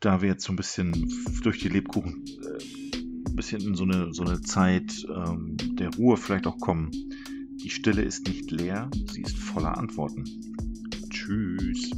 Speaker 1: da wir jetzt so ein bisschen durch die Lebkuchen äh, bisschen in so eine, so eine Zeit ähm, der Ruhe vielleicht auch kommen. Die Stille ist nicht leer, sie ist voller Antworten. Tschüss.